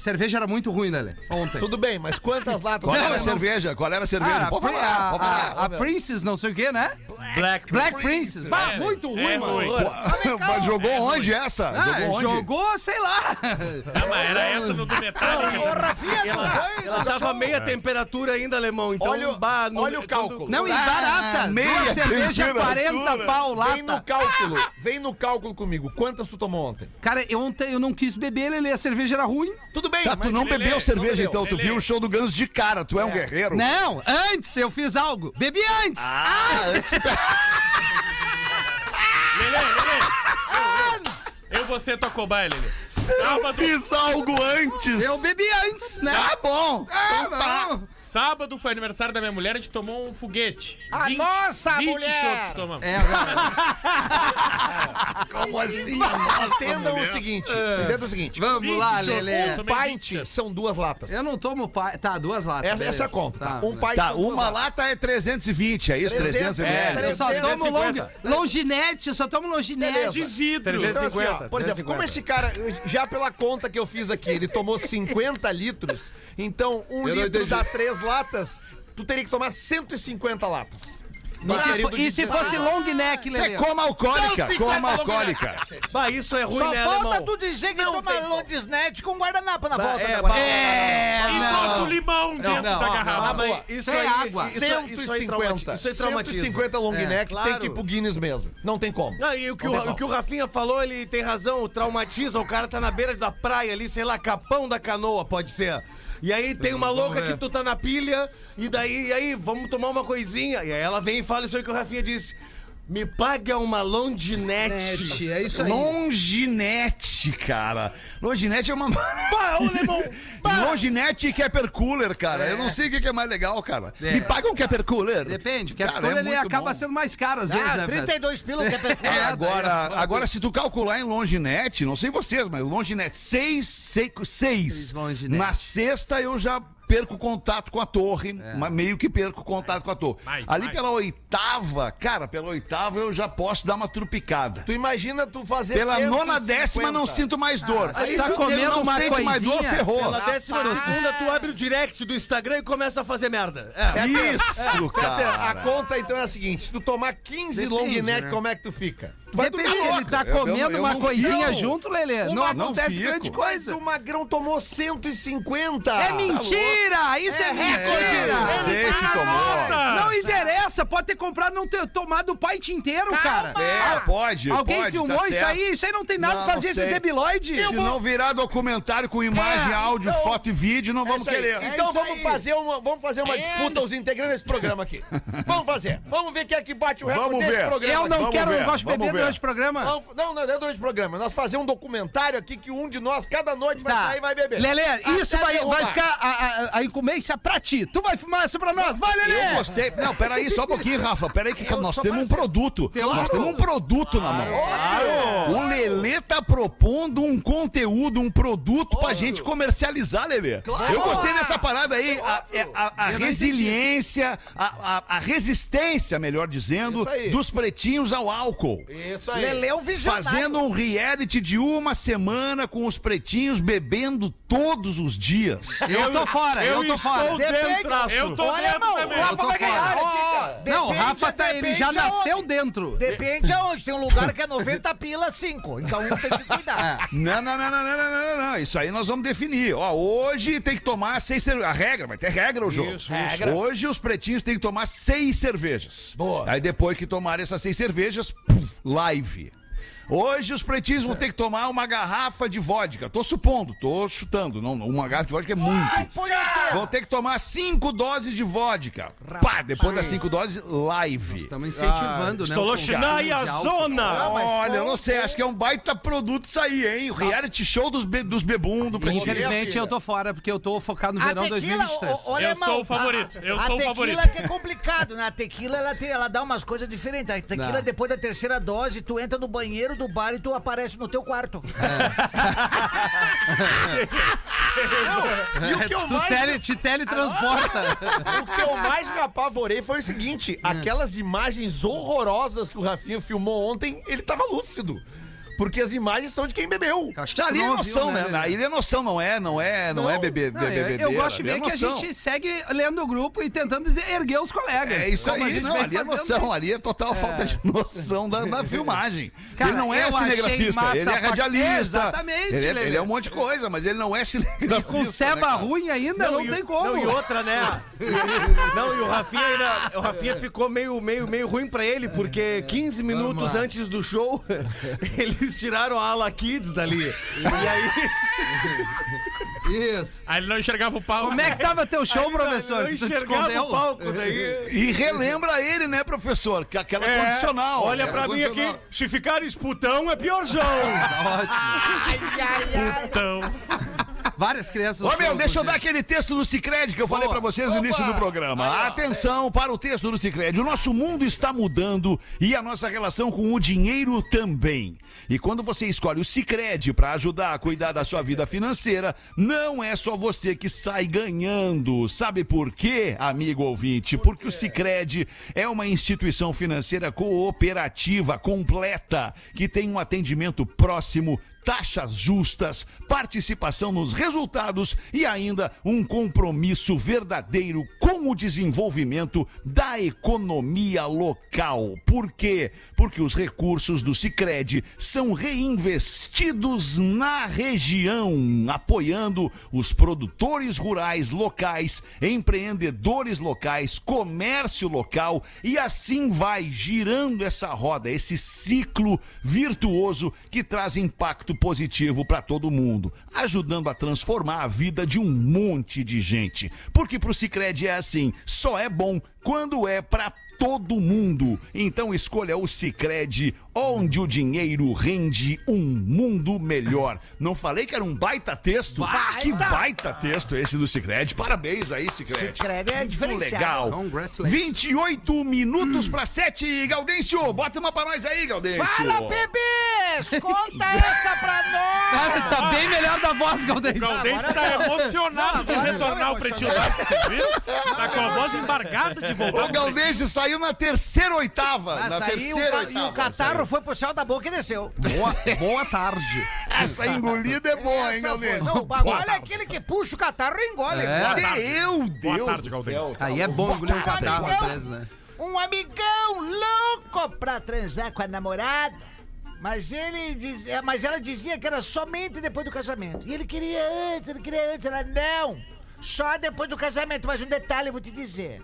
A cerveja era muito ruim, né, Lê? Ontem. Tudo bem, mas quantas latas Qual era a tomou? cerveja? Qual era a cerveja? Ah, a, pode Pri- falar, a- pode falar. a- a Princess, não sei o que, né? Black. Black Princess. Bah, É, muito ruim, é mano. ruim. Mas jogou onde essa? Ah, jogou onde? jogou, sei lá. Ah, mas era essa no do Metallica. Ô, Rafinha, não foi? Ela tava meia temperatura ainda, alemão. Então, Olha o- bah, no- olha o cálculo. Não, e barata. meia Duas cerveja, temperatura. 40 pau Vem no cálculo, vem no cálculo comigo. Quantas tu tomou ontem? Cara, ontem eu não quis beber, Lelê. A cerveja era ruim. Tudo bem, Tá, tu não Lelê, bebeu não cerveja, bebeu. então. Tu viu o show do Guns de cara. Tu é um guerreiro. Não, antes eu fiz algo. Bebi antes. Ah, antes- Lelê, Lelê. Eu vou ser tua cobaia, Lelê. Sábado, fiz algo antes. Eu bebi antes, né? Tá bom. Ah, Então tá. não. Sábado foi aniversário da minha mulher, a gente tomou um foguete. A 20 nossa 20 mulher! tomamos. É, velho. Como assim? Entendam o seguinte, entendam o seguinte. Vamos lá, chocou. Um pint são duas latas. Eu não tomo pai. Tá, duas latas. Essa, essa é a conta, tá? Tá. Um pint Tá, uma lata é 320, é isso? 300 300, ml. Eu só tomo long, 350. longinete, eu só tomo longinete. De vidro. Então, assim, ó, 350, por exemplo, como esse cara, já pela conta que eu fiz aqui, ele tomou 50 litros, então um Eu não litro dá três latas, tu teria que tomar 150 latas. E se, e se fosse long neck, Você é Lelê? coma alcoólica, Não, coma 50 alcoólica. Bah, isso é ruim, Só né, falta alemão? tu dizer que Não toma como. Londesnet com guardanapo na volta. é, né, bah, agora? É, E bota o não. limão dentro não, da ó, garrafa. Ah, mas boa. isso é aí, água. Isso, isso aí 150. traumatiza. Isso aí traumatiza. 150 long É, neck claro. tem que ir pro Guinness mesmo. Não tem como. Ah, e o que Não o, o que o Rafinha falou, ele tem razão, traumatiza. O cara tá na beira da praia ali, sei lá, capão da canoa, pode ser. E aí tem uma louca que tu tá na pilha, e daí, e aí, vamos tomar uma coisinha. E aí ela vem e fala isso aí que o Rafinha disse. Me paga uma longinete. Net, é isso aí. Longinete, cara. Longinete é uma. Ô, Lemão, Longinete e Kepper Cooler, cara. Eu não sei o que é mais legal, cara. É. Me paga um Kepper Cooler. Depende, porque Cara, é ele muito acaba bom. sendo mais caro às vezes, Ah, né, velho? 32 pila que é pra É, É, agora, é agora, se tu calcular em longinete, não sei vocês, mas longinete, seis, seis, seis. longinete. Na sexta eu já perco contato com a torre, mas meio que perco contato com a torre. Mais, Ali mais. pela oitava, cara, pela oitava eu já posso dar uma trupicada. Tu imagina tu fazer Pela 150. nona décima não sinto mais dor. Ah, você Aí tá comendo não uma sente mais dor, ferrou. Pela décima segunda, tu abre o direct do Instagram e começa a fazer merda. É. Isso, a cara. conta então é a seguinte: se tu tomar 15 Depende, long neck, né? como é que tu fica? Depende se ele tá Eu- eu- comendo eu uma coisinha fico. junto, Lelê. Não Uma- não acontece fico. grande coisa. o Magrão tomou 150. É mentira! Isso é, mentira! Não sei se tomou. Não interessa, pode ter comprado e não ter tomado o pint inteiro, cara. É, pode. Alguém pode, filmou tá isso certo. aí? Isso aí não tem nada Não, pra fazer esses debiloides. Se não virar documentário com imagem, É, áudio, não. foto e vídeo, não vamos isso aí. querer. É Então vamos fazer uma, vamos fazer uma disputa os integrantes desse programa aqui. Vamos fazer. Vamos ver quem é que bate o recorde Vamos desse ver. programa. Eu não Vamos quero, ver, eu gosto de vamos beber. Durante o programa. Vamos- não, não é durante o programa. Nós fazer um documentário aqui que um de nós, cada noite, vai Tá. sair e vai beber. Lelê, isso vai, vai ficar a, a, a incumbência pra ti. Tu vai filmar isso pra nós? Vai, Lelê! Eu gostei. Não, peraí, só um pouquinho, Rafa. Peraí, que nós sou temos um parceiro. produto. Nós temos um produto na mão. Claro. O Lelê tá propondo um conteúdo, um produto pra gente comercializar, Lelê. Eu gostei dessa parada aí. A, é, a- a resiliência, a, a- a resistência, melhor dizendo, Isso aí. dos pretinhos ao álcool. Isso aí. Lelê é um visionário. Fazendo um reality de uma semana com os pretinhos bebendo todos os dias. Eu tô fora, eu, tô fora. Depende. Eu tô Olha, dentro irmão, também. o Rafa Eu tô vai ganhar cara. Não, o Depende- Rafa tá, ele depende já nasceu aonde. dentro. Depende aonde. Tem um lugar que é 90 pila, 5. Então um tem que cuidar. Não, não, não, não, não, não, não, não. Isso aí nós vamos definir. Ó, hoje tem que tomar seis cervejas. A regra, vai ter regra o jogo. Isso, Regra. Hoje os pretinhos têm que tomar seis cervejas. Boa. Aí depois que tomarem essas seis cervejas, live. Hoje os pretinhos vão ter que tomar uma garrafa de vodka. Tô supondo, tô chutando. Não, uma garrafa de vodka é muito. Vão ter que tomar cinco doses de vodka. Pá, depois das cinco doses, live. Estamos incentivando, né? consumo de álcool. zona! Olha, eu não sei, acho que é um baita produto isso aí, hein? O reality show dos, be dos bebum do Pretinho. Infelizmente eu tô fora, porque eu tô focado no A verão tequila, 2023. o, o Eu sou o favorito, a- eu a sou o tequila favorito. que é complicado, né? A tequila, ela, tem, ela dá umas coisas diferentes. A tequila, depois da terceira dose, tu entra no banheiro do bar e tu aparece no teu quarto. E o que eu Tu mais tele, te teletransporta. O que eu mais me apavorei foi o seguinte: aquelas imagens horrorosas que o Rafinha filmou ontem, ele tava lúcido. Porque as imagens são de quem bebeu. Acho que Ali é não noção, ouviu, né? Ali é noção, não é, não é, não, é bebê, Não, eu, bebedeira. eu gosto de ver é que a gente segue lendo o grupo e tentando dizer- erguer os colegas. É isso como aí, gente não, ali é noção, ali é total falta de noção da, da filmagem. Cara, ele não é eu cinegrafista, ele é radialista. Exatamente, ele é, ele é um monte de coisa, mas ele não é cinegrafista. Com né, cara? ruim ainda, não, e, tem como. Não, e outra, né? não, e o Rafinha ainda. O Rafinha ficou meio, meio, meio ruim pra ele, porque 15 minutos antes do show, eles tiraram a ala Kids dali. E aí. Isso. Aí ele não enxergava o palco. Como é que tava teu show, professor? Te enxergava o palco daí. E relembra ele, né, professor? Que aquela É, condicional. Olha pra mim aqui, se ficar esputão é piorzão. Então, Várias crianças. Ô meu, deixa eu dar aquele texto do Cicred que eu falei pra vocês no início do programa. Atenção para o texto do Cicred. O nosso mundo está mudando e a nossa relação com o dinheiro também. E quando você escolhe o Cicred para ajudar a cuidar da sua vida financeira, não é só você que sai ganhando. Sabe por quê, amigo ouvinte? Porque o Cicred é uma instituição financeira cooperativa completa que tem um atendimento próximo taxas justas, participação nos resultados e ainda um compromisso verdadeiro com o desenvolvimento da economia local. Por quê? Porque os recursos do Sicredi são reinvestidos na região, apoiando os produtores rurais locais, empreendedores locais, comércio local e assim vai girando essa roda, esse ciclo virtuoso que traz impacto positivo para todo mundo, ajudando a transformar a vida de um monte de gente. Porque pro Sicredi é assim, só é bom quando é para todo mundo. Então escolha o Sicredi, onde o dinheiro rende um mundo melhor. Não falei que era um baita texto? Ah, que baita texto esse do Sicredi. Parabéns aí, Sicredi. Sicredi é Muito diferenciado. legal. Congratulations. 28 minutos para 7, Gaudêncio. Bota uma pra nós aí, Gaudêncio. Fala, bebês! Conta essa pra nós! Cara, tá bem melhor da voz, Galdêncio. Gaudense tá emocionado de Não, agora retornar não, ao Pretinho viu? Tá com a voz embargada de voltar. O. Gaudêncio saiu na terceira oitava. Mas na aí o terceira ca- oitava. e o catarro foi pro céu da boca e desceu. Boa, boa tarde. Essa engolida é boa, hein, Essa foi- Gaudêncio? Não, o bagulho é aquele que puxa o catarro e engole. É. Meu Deus Boa tarde, céu. Aí é bom engolir um catarro às vezes, né? Um amigão louco pra transar com a namorada. Mas ele diz, é, mas ela dizia que era somente depois do casamento. E ele queria antes, ele queria antes. Ela, não, só depois do casamento. Mas um detalhe eu vou te dizer.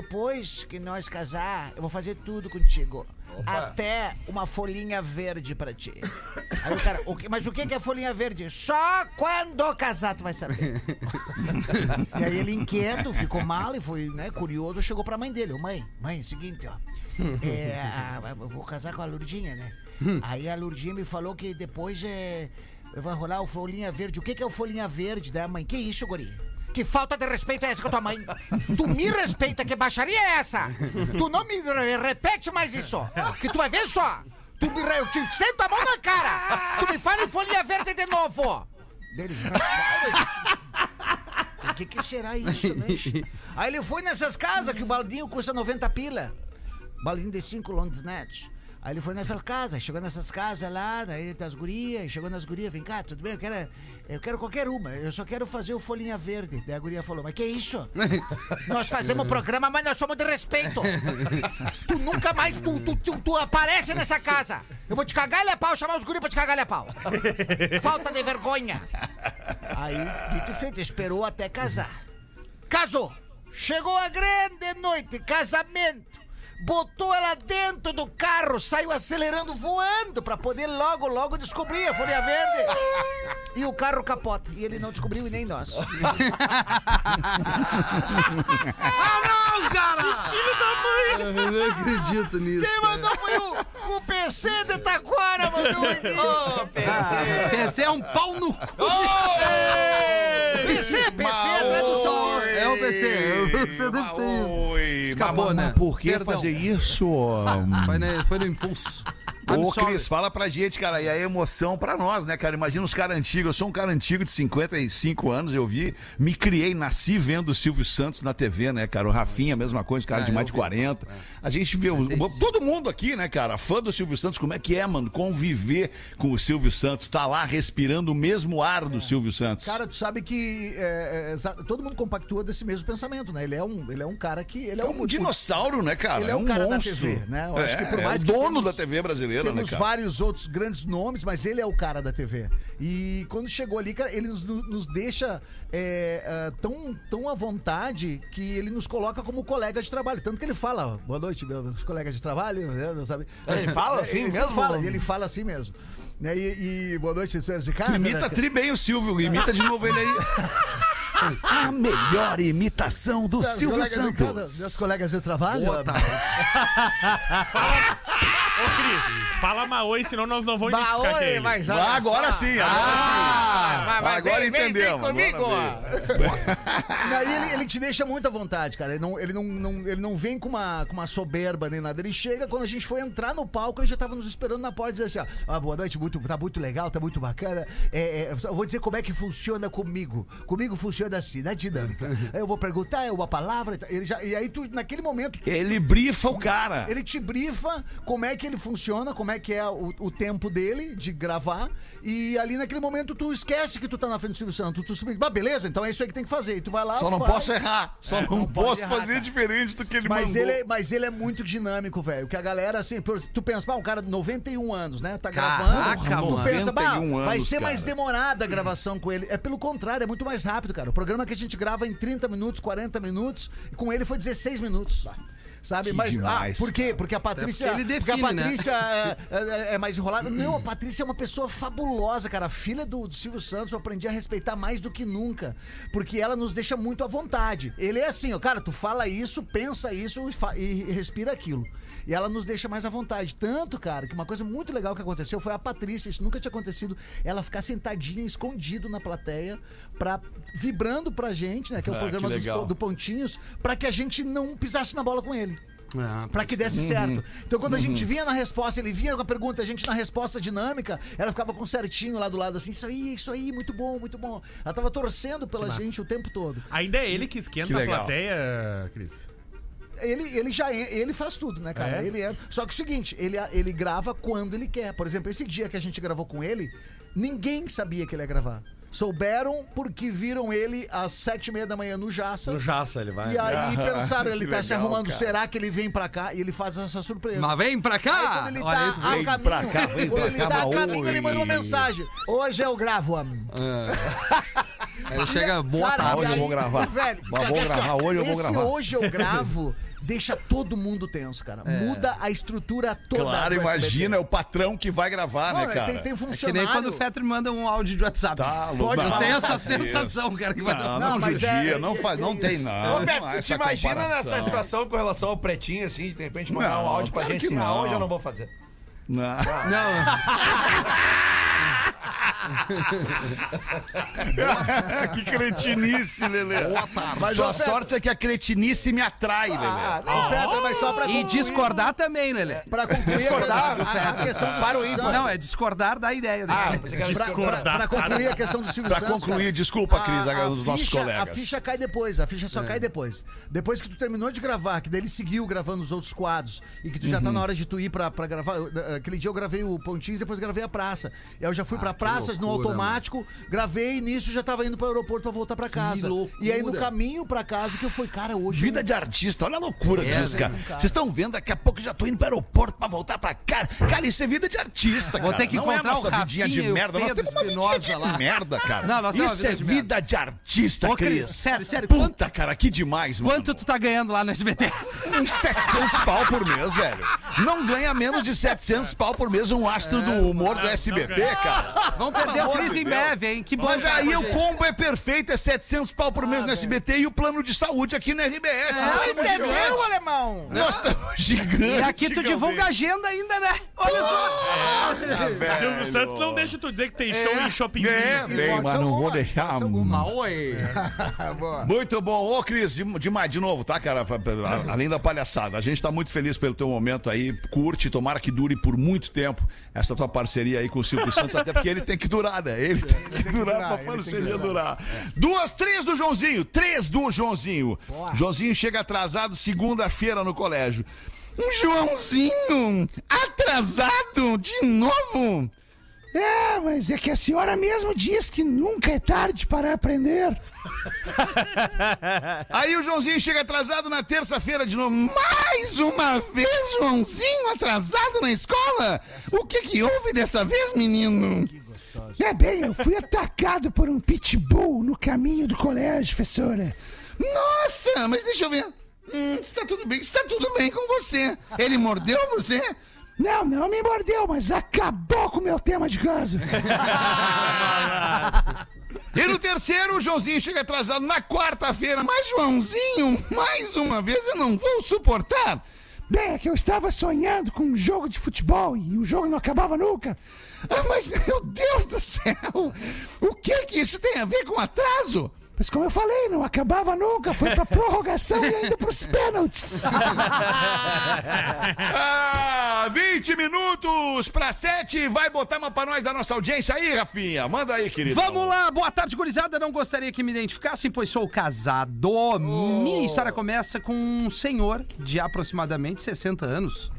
Depois que nós casar, eu vou fazer tudo contigo. Até uma folhinha verde pra ti. Aí o cara, o que- mas o que é folhinha verde? Só quando casar tu vai saber. E aí ele inquieto, ficou mal e foi, né, curioso, chegou pra mãe dele. Ô mãe, mãe, seguinte, ó. É, a- a- eu vou casar com a Lourdinha, né? Aí a Lourdinha me falou que depois é, vai rolar o Folhinha Verde. O que, que é o Folhinha Verde? Daí a mãe, que isso, guri? Que falta de respeito é essa com a tua mãe? Tu me respeita, que baixaria é essa? Tu não me re- repete mais isso, que tu vai ver só. Tu me, re- eu te sento a mão na cara. Tu me fala em Folhinha Verde de novo. Dele, o que, que será isso, né? Aí ele foi nessas casas que o baldinho custa 90 pila. Baldinho de 5 Londres Net. Aí ele foi nessas casas, chegou nessas casas lá, daí das gurias, chegou nas gurias, vem cá, tudo bem, eu quero, eu quero qualquer uma, eu só quero fazer o Folhinha Verde. Daí a guria falou, mas que isso? nós fazemos programa, mas nós somos de respeito. tu nunca mais, tu, tu, tu, tu aparece nessa casa. Eu vou te cagar ele a pau, chamar os gurias pra te cagar ele a pau. Falta de vergonha. Aí, dito feito, esperou até casar. Casou. Chegou a grande noite, casamento. Botou ela dentro do carro, saiu acelerando, voando, pra poder logo, logo descobrir a folha verde. E o carro capota. E ele não descobriu e nem nós. Ah, não, cara! Eu não acredito nisso. Quem mandou foi o, o PC de Taquara, mandou aqui. PC é um pau no cu. PC, PC é a tradução. O PC. O PC deve ser isso. Oi, Escapou, mas- né? Por que Perdão. fazer isso? Foi, no- foi no impulso. I'm Ô, sorry. Cris, fala pra gente, cara, e a emoção pra nós, né, cara? Imagina os caras antigos. Eu sou um cara antigo de 55 anos, eu vi, me criei, nasci vendo o Silvio Santos na TV, né, cara? O Rafinha, a mesma coisa, cara É, de mais eu de vi. 40. A gente vê, o- todo mundo aqui, né, cara, fã do Silvio Santos, como é que é, mano? Conviver com o Silvio Santos, tá lá respirando o mesmo ar do Silvio Santos. Cara, tu sabe que é, é, exa- todo mundo compactua desse mesmo pensamento, né? Ele é um, ele é um cara que. Ele é um dinossauro, né, cara? Ele é um cara da monstro. TV, né? Eu acho que por é mais o que dono da TV brasileira, né, Temos cara? vários outros grandes nomes, mas ele é o cara da TV. E quando chegou ali, cara, ele nos, nos deixa é, é, tão, tão à vontade que ele nos coloca como colega de trabalho. Tanto que ele fala, boa noite, meus colegas de trabalho, né, sabe? Ele fala assim Ele mesmo? Fala, ele fala assim mesmo. Né, E, e boa noite, senhores de casa. Tu imita né? tri bem o Silvio, imita de novo ele aí. A melhor imitação do Meus Silvio de casa, Santos. Meus colegas de trabalho. Boa tarde. Ô, Cris, fala Maoi, senão nós não vamos identificar Bah, quem é oi, ele. mas Ah, agora sim, agora Ah, mas Agora vem, vem, vem entendemos, comigo. agora Não, e ele, ele te deixa muito à vontade, cara. Ele não, ele não, não- ele não vem com uma, com uma soberba nem nada. Ele chega, quando a gente foi entrar no palco, ele já tava nos esperando na porta e dizia assim: ó, ah, boa noite, muito, tá muito legal, tá muito bacana. É, é, eu vou dizer como é que funciona comigo. Comigo funciona assim, na dinâmica. Aí eu vou perguntar, é uma palavra. e tal. Ele já, e aí, tu, naquele momento, tu- Ele brifa o cara. ele te brifa como é que ele funciona, como é que é o, o tempo dele de gravar. E ali naquele momento tu esquece que tu tá na frente do Silvio Santos. Tu, tu, ah, beleza, então é isso aí que tem que fazer. E tu vai lá. Só não faz. posso errar. Só não, não pode posso errar, fazer cara. diferente do que ele Mas mandou. ele, é, mas ele é muito dinâmico, velho. Que a galera, assim, por- tu pensa, pá, um cara de 91 anos, né? Tá Caraca, gravando. Tu mano. pensa, bah, 91 vai anos, ser mais cara. demorada a gravação com ele. É pelo contrário, é muito mais rápido, cara. O programa que a gente grava em 30 minutos, 40 minutos, e com ele foi 16 minutos. Sabe? Que Mas, demais, ah, por quê? Porque a Patrícia. porque ele porque define, a né? Patrícia é, é- é mais enrolada. Não, a Patrícia é uma pessoa fabulosa, cara. A filha do, do Silvio Santos, eu aprendi a respeitar mais do que nunca. Porque ela nos deixa muito à vontade. Ele é assim, ó, cara, tu fala isso, pensa isso e, e respira aquilo. E ela nos deixa mais à vontade. Tanto, cara, que uma coisa muito legal que aconteceu foi a Patrícia, isso nunca tinha acontecido, ela ficar sentadinha, escondido na plateia, pra, vibrando pra gente, né? Que é o Ah, programa que dos, do Pontinhos, pra que a gente não pisasse na bola com ele. Ah, Pra que desse certo. Então, quando a gente vinha na resposta, ele vinha com a pergunta, a gente na resposta dinâmica, ela ficava com certinho lá do lado assim, isso aí, isso aí, muito bom, muito bom. Ela tava torcendo pela gente o tempo todo. Ainda é ele que esquenta Que a plateia, Cris. Ele, ele já é- ele faz tudo, né, cara? É? Ele é. Só que o seguinte, ele, ele grava quando ele quer. Por exemplo, esse dia que a gente gravou com ele, ninguém sabia que ele ia gravar. Souberam porque viram ele às sete e meia da manhã no Jaça. No Jaça ele vai. E aí pensaram, ele tá se legal, arrumando, cara. será que ele vem pra cá? E ele faz essa surpresa. Mas vem pra Aí cá! quando ele Olha aí, tá a caminho, pra cá, vem quando pra ele cá, tá a caminho, ele manda uma oi. mensagem. Hoje eu gravo, homem. Aí ele chega, boa Cara, tarde. hoje eu aí, vou gravar. Velho, vou assim, gravar, hoje eu vou esse gravar. hoje eu gravo deixa todo mundo tenso, cara. Muda a estrutura toda. Claro, do imagina, é o patrão que vai gravar, Não, né, cara? Tem, tem É que funcionário. nem quando o Fetter manda um áudio de WhatsApp. Tá, louco. Pode Não, ter essa sensação, cara, que vai dar. não, Não, mas judia, é- não, é- faz, não é- tem, não. Ô, te essa imagina comparação. nessa situação com relação ao pretinho, assim, de repente mandar Não, um áudio pra claro gente que não. hoje eu não vou fazer. Não. Não, que cretinice, Lelê. Mas a sorte é que a cretinice me atrai, Lelê. Ah, não, Fetter, mas só pra e concluir- discordar também, Lelê. Pra concluir a, a, a questão do Para o Silvio ímpar. Não, é discordar da ideia dele. Ah, que era Pra, Discordar. pra- pra concluir a questão do Silvio Pra Santos. concluir, cara, desculpa, Cris, a- a os nossos ficha- colegas. A ficha cai depois, a ficha só cai depois. Depois que tu terminou de gravar, que daí ele seguiu gravando os outros quadros e que tu já tá na hora de tu ir pra, pra gravar. Aquele dia eu gravei o Pontinhos, depois gravei a praça. E aí eu já fui pra praça, dias no loucura, automático, gravei e nisso já tava indo pro aeroporto pra voltar pra casa. loucura. E aí no caminho pra casa que eu fui, cara, hoje. Vida de artista, olha a loucura É, disso, né, cara. Vocês estão vendo, daqui a pouco eu já tô indo pro aeroporto pra voltar pra casa. Cara, isso é vida de artista, Vou cara. ter que Não é encontrar nossa o vidinha de merda. Nós temos uma vidinha de lá. merda, cara. Não, isso é vida de artista, Cris, Cris. sério, sério, Puta, cara, que demais, mano. Quanto tu tá ganhando lá no SBT? Uns 700 pau por mês, velho. Não ganha menos de 700 pau por mês um astro do humor do SBT, cara. Vamos perder o Cris em breve, hein? Que bom. Mas aí o combo é perfeito, é 700 pau por mês no SBT e o plano de saúde aqui no RBS. Nós Ai, entendeu, gigantes. alemão? Nós estamos gigantes. E aqui tu divulga a agenda ainda, né? Olha só. Silvio Santos não deixa tu dizer que tem show em shoppingzinho. É, bem, mas não vou deixar. Oi. Muito bom. Ô, Cris, de- demais, de novo, tá, cara? Além da palhaçada. A gente tá muito feliz pelo teu momento aí. Curte, tomara que dure por muito tempo essa tua parceria aí com o Silvio Santos, até porque ele tem que durar, né? Ele tem que durar pra parceria durar. Duas, três do Joãozinho. Três do Joãozinho. Joãozinho chega atrasado segunda-feira no colégio. Um Joãozinho atrasado de novo? É, mas é que a senhora mesmo diz que nunca é tarde para aprender. Aí o Joãozinho chega atrasado na terça-feira de novo. Mais uma vez, Joãozinho atrasado na escola? O que que houve desta vez, menino? É bem, eu fui atacado por um pitbull no caminho do colégio, professora. Nossa, mas deixa eu ver. Hum, está tudo bem, está tudo bem com você. Ele mordeu você? Não, não me mordeu, mas acabou com o meu tema de casa. E no terceiro, o Joãozinho chega atrasado na quarta-feira. Mas, Joãozinho, mais uma vez eu não vou suportar. Bem, é que eu estava sonhando com um jogo de futebol e o jogo não acabava nunca. Ah, mas, meu Deus do céu! O que que isso tem a ver com atraso? Mas como eu falei, não acabava nunca. Foi pra prorrogação e ainda pros pênaltis. ah, 20 minutos pra 7. Vai botar uma pra nós da nossa audiência aí, Rafinha. Manda aí, querido. Vamos lá, boa tarde, gurizada. Não gostaria que me identificassem, pois sou casado. Minha história começa com um senhor de aproximadamente 60 anos.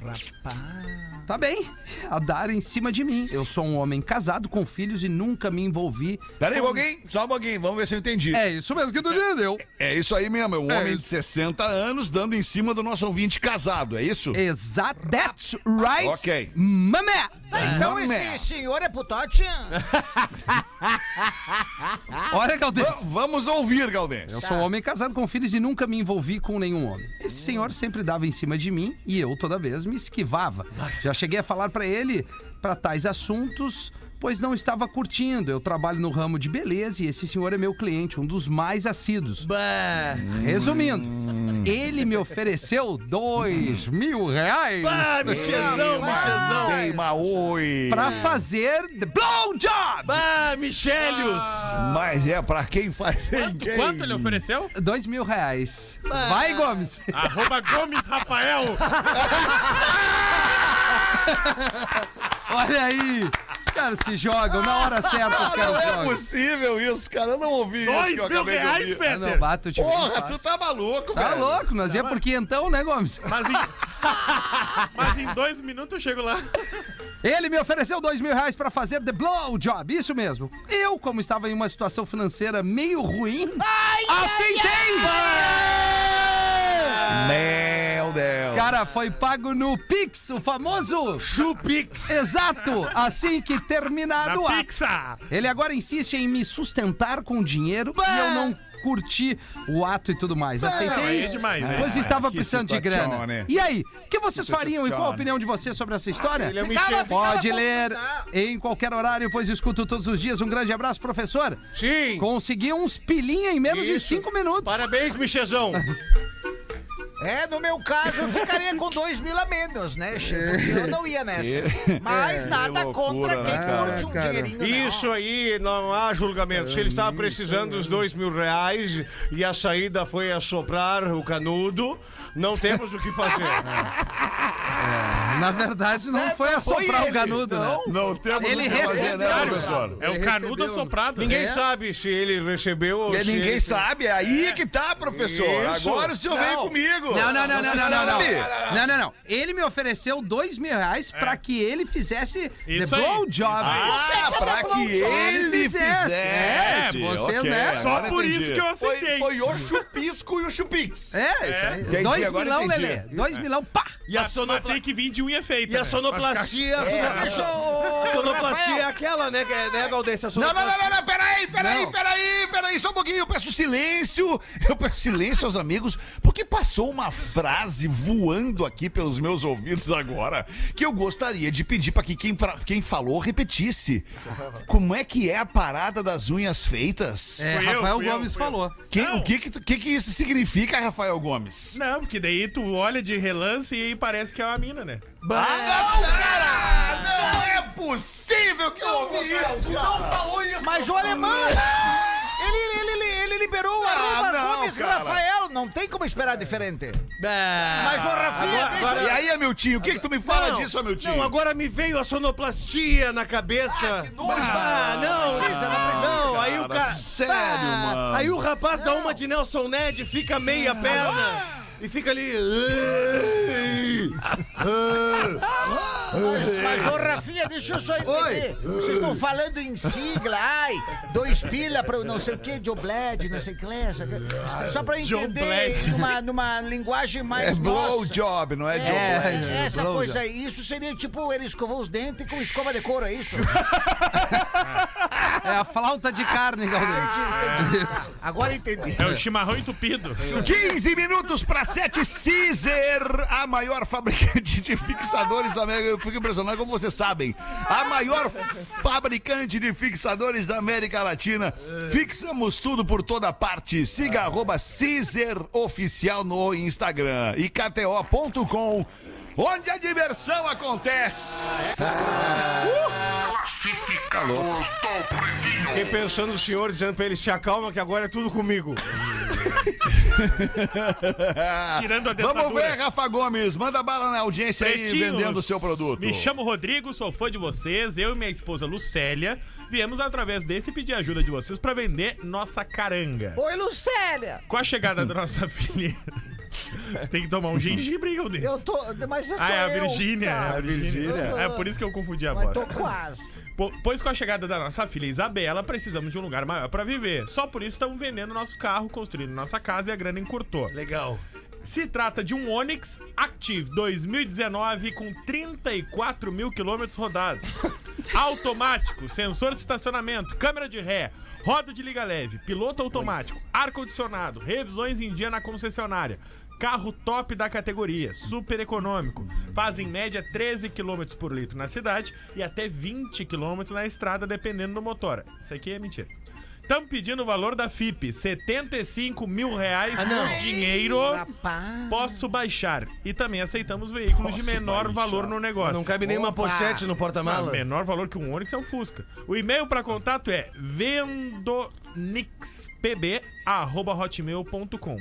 Tá bem, a dar em cima de mim. Eu sou um homem casado com filhos e nunca me envolvi. Peraí, um pouquinho, só um pouquinho, vamos ver se eu entendi. É, É isso mesmo que tu entendeu. isso aí mesmo, é um É homem isso. de 60 anos dando em cima do nosso ouvinte casado, é isso? Exato, that's right. Ok. Mamé. Então Mamé. esse senhor é putote? Olha, Galdês. Va- Vamos ouvir, Galdês. Eu sou um homem casado com filhos e nunca me envolvi com nenhum homem. Esse senhor sempre dava em cima de mim e eu toda vez me esquivava. Já cheguei a falar pra ele pra tais assuntos, pois não estava curtindo. Eu trabalho no ramo de beleza e esse senhor é meu cliente, um dos mais assíduos. Resumindo, ele me ofereceu dois mil reais Ah, Michelzão, Michelzão. Queima oi. pra fazer the blowjob. Ah, Michelios. Mas é pra quem faz Quanto, quanto ele ofereceu? Dois mil reais. Vai, Gomes. Arroba Gomes Rafael. Olha aí. Os caras se jogam na hora certa, os caras não é jogam. possível isso, cara. Eu não ouvi isso Dois que eu mil acabei de reais, ouvir. Ah, não, Peter. bato, te Porra, tu tá maluco, Tá velho. louco, nós ia porque então, né, Gomes? Mas em... Mas em dois minutos eu chego lá. Ele me ofereceu dois mil reais pra fazer the blow job, isso mesmo. Eu, como estava em uma situação financeira meio ruim, aceitei! Meu Deus. Cara, foi pago no Pix, o famoso Chupix. Exato! Assim que terminado o. Pixa. Ele agora insiste em me sustentar com dinheiro e eu não curti o ato e tudo mais. Não, aí Aceitei. é demais, né? Pois estava precisando de grana. né? E aí, o que vocês fariam e qual a situação. opinião de vocês sobre essa história? Ele é um Ficava- Michel. Pode ficava ler em qualquer horário, pois escuto todos os dias. Um grande abraço, professor. Sim. Consegui uns pilinha em menos de Isso. cinco minutos. Parabéns, Michelzão. É, no meu caso, eu ficaria com dois mil a menos, né, Che? Porque eu não ia nessa. Mas nada que contra loucura, quem né, curte um cara? dinheirinho, não. Isso aí, não há julgamento. Se ele estava precisando dos dois mil reais e a saída foi assoprar o canudo, não temos o que fazer. É, na verdade, não foi assoprar o ganudo, né? Não temos Ele o que fazer, recebeu. né, professor? É o Ele canudo recebeu- assoprado. Ninguém É. sabe se ele recebeu ou E se ninguém ele- sabe, é aí que tá, professor. Isso. Agora o senhor vem comigo. Não, não, não, não, não, não, não. sabe. Não, não, não. Ele me ofereceu dois mil reais pra que ele fizesse Isso the aí. blowjob. Ah, pra que ele fizesse. É, vocês, ok, né? Só agora por entendi. isso que eu aceitei. foi o chupisco e o chupix. É, isso aí. Entendi, Dois agora milão, entendi. Lelê. Dois milão, pá! E a, Mas- sonopla... mas tem que vir de unha feita. e a né? sonoplastia. a Deixa sonoplastia, sonoplastia é aquela, né, que é- né, Galdência? A Não, não, sonoplastia- não, não, não, peraí, peraí, Não. peraí, peraí, só um pouquinho, eu peço silêncio, eu peço silêncio aos amigos, porque passou uma frase voando aqui pelos meus ouvidos agora, que eu gostaria de pedir pra que quem, pra- quem falou repetisse. Como é que é a parada das unhas feitas? É, Fui Rafael eu, Gomes eu. falou. Quem- Não. o que que, tu- que que isso significa, Rafael Gomes? Não, porque daí tu olha de relance e aí parece que é uma mina, né? Ah, não, cara! Não é possível que eu ouvi isso! Mas o alemão. Ele, ele liberou o Ah, arroba não, Gomes cara. Rafael. Não tem como esperar diferente. É. Mas o Rafinha Agora- deixa- agora- E aí, Amiltinho, o que que tu me fala Não, disso, Amiltinho? Não, agora me veio a sonoplastia na cabeça. Ah, não. precisa, não precisa, Não, aí o cara. sério, Ah, mano. Aí o rapaz dá uma de Nelson Ned, fica meia perna. E fica ali. Mas, mas ô Rafinha, deixa eu só entender. Vocês estão falando em sigla, ai, dois pila para não sei o que, Joe Bled, não sei o que. essa- Só pra entender Bled. numa, numa linguagem É mais nossa. blowjob, não é, job? É, Essa blowjob. coisa aí, isso seria tipo ele escovou os dentes com escova de couro, é isso? É a flauta de carne, Galdês. Isso. Agora entendi. É o chimarrão entupido. 15 minutos para 7 Caesar, a maior fabricante de fixadores da América. Eu fico impressionado como vocês sabem. A maior fabricante de fixadores da América Latina. Fixamos tudo por toda parte. Siga arroba Caesar Oficial no Instagram e KTO.com. Onde a diversão acontece. Fiquei pensando o senhor dizendo pra ele se acalma que agora é tudo comigo. Tirando a dentadura. Vamos ver, Rafa Gomes. Manda bala na audiência aí Pretinhos, vendendo o seu produto. Me chamo Rodrigo, sou fã de vocês. Eu e minha esposa Lucélia viemos através desse pedir ajuda de vocês pra vender nossa caranga. Oi, Lucélia! Com a chegada da nossa filha. Tem que tomar um gengibre, hein, Galdês? Eu tô. Mas eu Ah, é a eu, Virgínia. É a cara. Virgínia. É por isso que eu confundi a Mas voz. tô quase. Po- Pois com a chegada da nossa filha Isabela, precisamos de um lugar maior pra viver. Só por isso estamos vendendo nosso carro, construindo nossa casa e a grana encurtou. Legal. Se trata de um Onix Active 2019 com 34 mil quilômetros rodados. Automático, sensor de estacionamento, câmera de ré, roda de liga leve, piloto automático, ar-condicionado, revisões em dia na concessionária. Carro top da categoria, super econômico. Faz em média 13 km por litro na cidade e até 20 km na estrada, dependendo do motor. Isso aqui é mentira. Estamos pedindo o valor da FIP, 75 mil reais no dinheiro. Rapaz. Posso baixar. E também aceitamos veículos de menor valor no negócio. Não cabe nenhuma Opa. pochete no Ah, porta-mala. menor valor que um Onix é um Fusca. O e-mail para contato é vendonixpb@hotmail.com.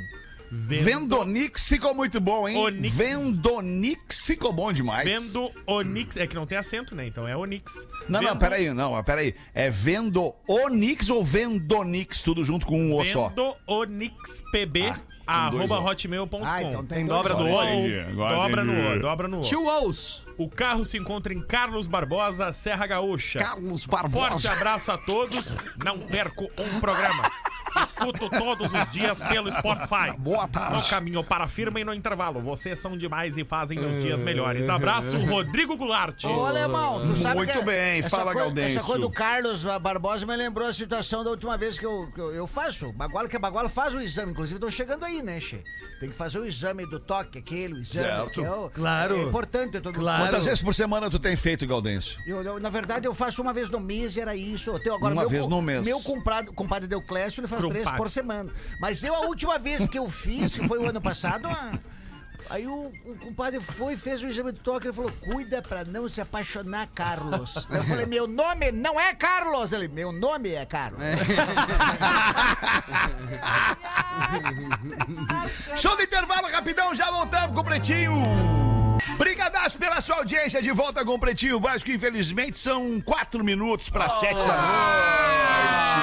Vendo Vendonix ficou muito bom, hein? Onix. Vendonix ficou bom demais. Vendo Onix, é que não tem acento, né? Então é Onix. Não, não, Vendo- peraí, não, peraí. É Vendo Onix ou Vendonix, tudo junto com um O só? Vendo onixpb Ah, com dois arroba hotmail.com. Ah, então tem Tem dois dobra do olhos. O. entendi, dobra no. O, dobra no O. Tio Ous. O carro se encontra em Carlos Barbosa, Serra Gaúcha. Carlos Forte Barbosa. abraço a todos. Não perco um programa. Escuto todos os dias pelo Spotify. Boa tarde. No caminho para a firma e no intervalo. Vocês são demais e fazem meus dias melhores. Abraço, Rodrigo Goulart. Ô, alemão, tu sabe Muito que bem, fala, coisa, Gaudêncio. Essa coisa do Carlos Barbosa me lembrou a situação da última vez que eu, que eu, eu faço. Baguala que a Baguala faz o exame, inclusive tô chegando aí, né, Che? Tem que fazer o exame do toque, aquele, o exame. Certo. Que é o, Claro. É importante todo mundo Claro. Quantas vezes por semana tu tem feito, Gaudêncio? Eu, eu, na verdade, eu faço uma vez no mês e era isso. Eu tenho agora Uma meu, vez no mês. Meu compadre, compadre Deuclésio, ele faz. Três por semana. Mas eu, a última vez que eu fiz, que foi o ano passado, ah, aí o, o compadre foi e fez o exame de toque. Ele falou: cuida pra não se apaixonar, Carlos. Eu falei: meu nome não é Carlos. Ele: meu nome é Carlos. Show de intervalo rapidão, já voltamos com o Pretinho. Brigadaço pela sua audiência, de volta com o Pretinho Básico. Infelizmente, são quatro minutos para sete da noite.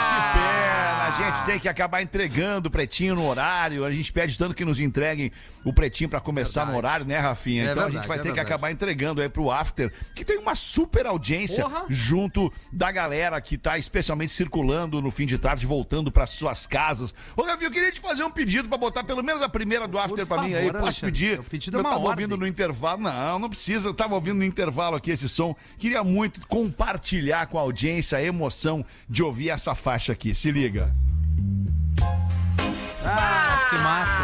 Que pena. A gente tem que acabar entregando o Pretinho no horário. A gente pede tanto que nos entreguem o Pretinho para começar no Verdade. horário, né, Rafinha? É então a verdade, gente vai é ter que verdade. acabar entregando aí pro After, que tem uma super audiência Porra. junto da galera que tá especialmente circulando no fim de tarde, voltando para suas casas. Ô, Rafinha, eu queria te fazer um pedido para botar pelo menos a primeira do After pra mim aí. Posso Alexandre. pedir? É eu uma tava ordem. ouvindo no intervalo. Não, não precisa. Eu tava ouvindo no intervalo aqui esse som. Queria muito compartilhar com a audiência a emoção de ouvir essa faixa aqui. Se liga. Ah, que massa.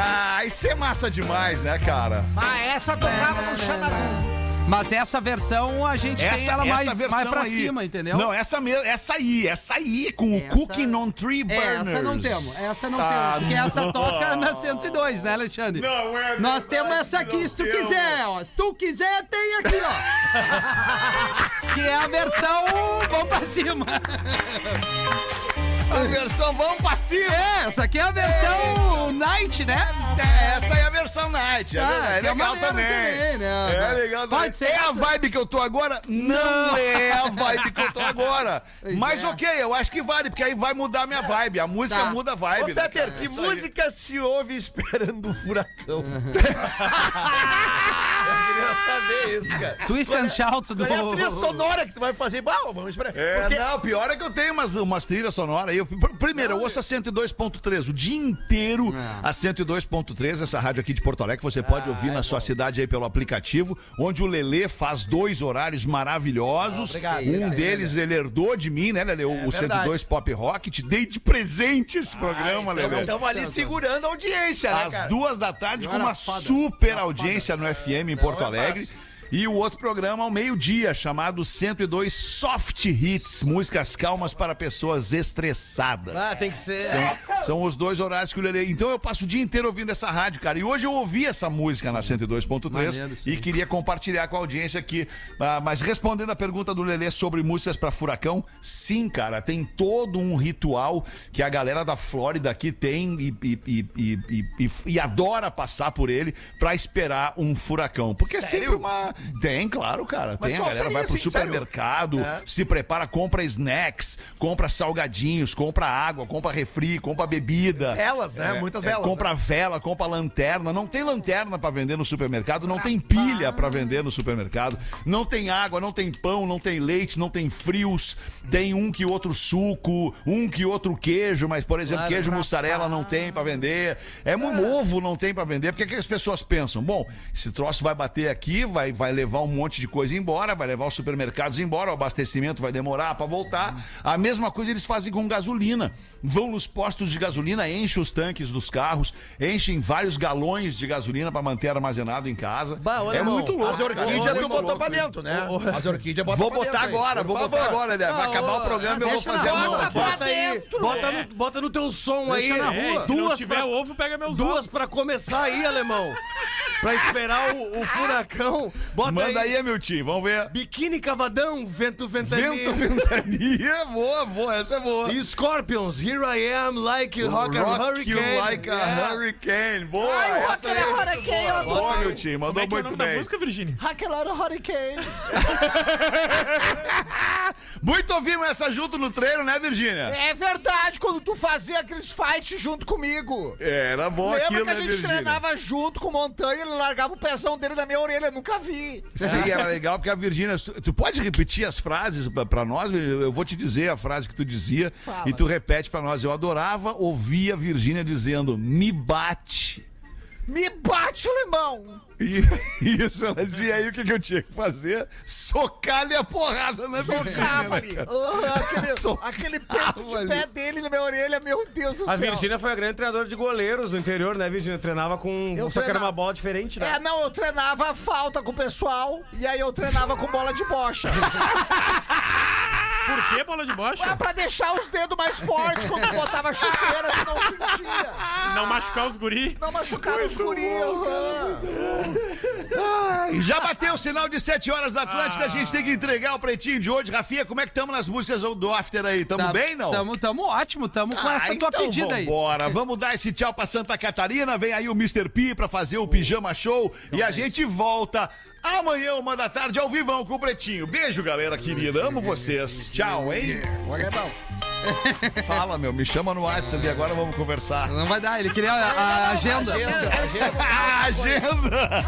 Ah, isso é massa demais, né, cara? Ah, essa tocava no Xanadu. Mas essa versão a gente tem ela mais, versão mais pra aí. cima, entendeu? Não, essa mesmo, essa aí, essa aí, com Essa- o Cooking on Three Burners. Essa não temos, essa não Ah, temos. Porque essa não. toca na 102, né, Alexandre? Não é Nós verdade temos essa aqui, não se tu temos. quiser, ó. Se tu quiser, tem aqui, ó. que é a versão vamos pra cima. A versão pra cima. É, essa aqui é a versão Night, né? É, essa aí é a versão Night. É, Ah, verdade, é é legal maneiro também. também, né? É legal também. Pode ser É a essa. vibe que eu tô agora? Não, é a vibe que eu tô agora. Pois Mas é. ok, eu acho que vale, porque aí vai mudar a minha vibe. A música Tá. muda a vibe. Ô, né, cara? que aí. música se ouve esperando o furacão? Eu queria saber isso, cara. Twist and Shout do... É a trilha sonora que tu vai fazer? Bah, vamos esperar. É, Porque- não, pior é que eu tenho umas, umas trilhas sonoras aí. Eu, pr- primeiro, eu ouço a 102.3 o dia inteiro. A 102.3, essa rádio aqui de Porto Alegre, que você pode ouvir na sua cidade aí pelo aplicativo, onde o Lelê faz dois horários maravilhosos. obrigado. um aí, deles ele herdou de mim, né, Lelê? O, o verdade. 102 Pop Rock. Te dei de presente esse programa, Lelê. Estamos ali segurando a audiência, né, Às duas da tarde, com uma super audiência no FM em Porto é Alegre. E o outro programa ao meio-dia, chamado 102 Soft Hits, músicas calmas para pessoas estressadas. Ah, tem que ser. São, são os dois horários que o Lelê. Então eu passo o dia inteiro ouvindo essa rádio, cara. E hoje eu ouvi essa música na 102.3 Maneiro, sim. e queria compartilhar com a audiência aqui. Ah, mas respondendo a pergunta do Lelê sobre músicas para furacão, sim, cara, tem todo um ritual que a galera da Flórida aqui tem e, e- e- e- adora passar por ele pra esperar um furacão. Porque é sempre uma. Tem, claro, cara. Mas tem. A galera seria, vai pro assim, supermercado? É. se prepara, compra snacks, compra salgadinhos, compra água, compra refri, compra bebida. Velas, né? Muitas velas, Compra vela, compra lanterna. Não tem lanterna pra vender no supermercado, não tem pilha pra vender no supermercado, não tem água, não tem pão, não tem leite, não tem frios, tem um que outro suco, um que outro queijo, mas por exemplo, queijo mussarela não tem pra vender. É um ovo não tem pra vender. Porque que as pessoas pensam? Bom, esse troço vai bater aqui, vai, vai levar um monte de coisa embora, vai levar os supermercados embora, o abastecimento vai demorar pra voltar. A mesma coisa eles fazem com gasolina. Vão nos postos de gasolina, enchem os tanques dos carros, enchem vários galões de gasolina pra manter armazenado em casa. Bah, ô, é alemão, muito louco. As orquídeas É tu botou pra dentro, né? As orquídeas botou Vou pra botar dentro agora, vou botar favor. agora, né? Vai acabar o programa e eu vou fazer a mão aqui. Bota aí, bota no, bota no teu som aí. Na rua. Duas tiver pra- ovo, pega meus Duas ovos. pra começar aí, alemão. Pra esperar o, o furacão. Bota Manda aí. aí, meu tio, vamos ver. Biquíni Cavadão, Vento Ventania. Vento, ventania, boa, boa, essa é boa. E Scorpions, Here I Am, Like a Rock, Rock Hurricane. you like a Yeah. hurricane. Boa, Ai, Rock era Hurricane, ó. Boa, meu time, Como mandou é que é o muito da bem. música, Virgínia? Aquela Hurricane. Muito ouvimos essa junto no treino, né, Virgínia? É verdade, quando tu fazia aqueles fights junto comigo. Era bom Lembra aquilo, que a né, gente treinava junto com o Montanha, ele largava o pezão dele na minha orelha, eu nunca vi. Sim, era legal porque a Virgínia. Tu pode repetir as frases pra- pra nós? Eu vou te dizer a frase que tu dizia Fala. e tu repete pra nós. Eu adorava ouvir a Virgínia dizendo: me bate. Me bate, alemão! E isso, ela dizia aí o que, que eu tinha que fazer? Socar-lhe a porrada na Socava Virgínia. ali. cara? Aquele, Socava aquele peito de ali. pé dele na minha orelha, meu Deus do A céu. Virgínia foi a grande treinadora de goleiros no interior, né, Virgínia? Treinava com. Eu só que era treinava- uma bola diferente, né? É, não, eu treinava falta com o pessoal e aí eu treinava com bola de bocha. Por que bola de É bocha? pra deixar os dedos mais fortes quando eu botava chuteira, senão sentia. Não machucar os guri. Não machucava os guri. Ai, já bateu o sinal de 7 horas da Atlântida, a gente tem que entregar o pretinho de hoje. Rafinha, como é que estamos nas músicas do After aí? Tamo Tá- bem, não? Tamo, tamo ótimo, tamo com essa tua então pedida aí. vambora. Vamos dar esse tchau pra Santa Catarina. Vem aí o Mr. P pra fazer o Pijama Show. E a gente volta amanhã, uma da tarde, ao vivão com o Pretinho. Beijo, galera querida. Amo vocês. Tchau, hein? Fala, meu. Me chama no WhatsApp ali. Agora vamos conversar. Não vai dar, ele queria a, a agenda. A agenda.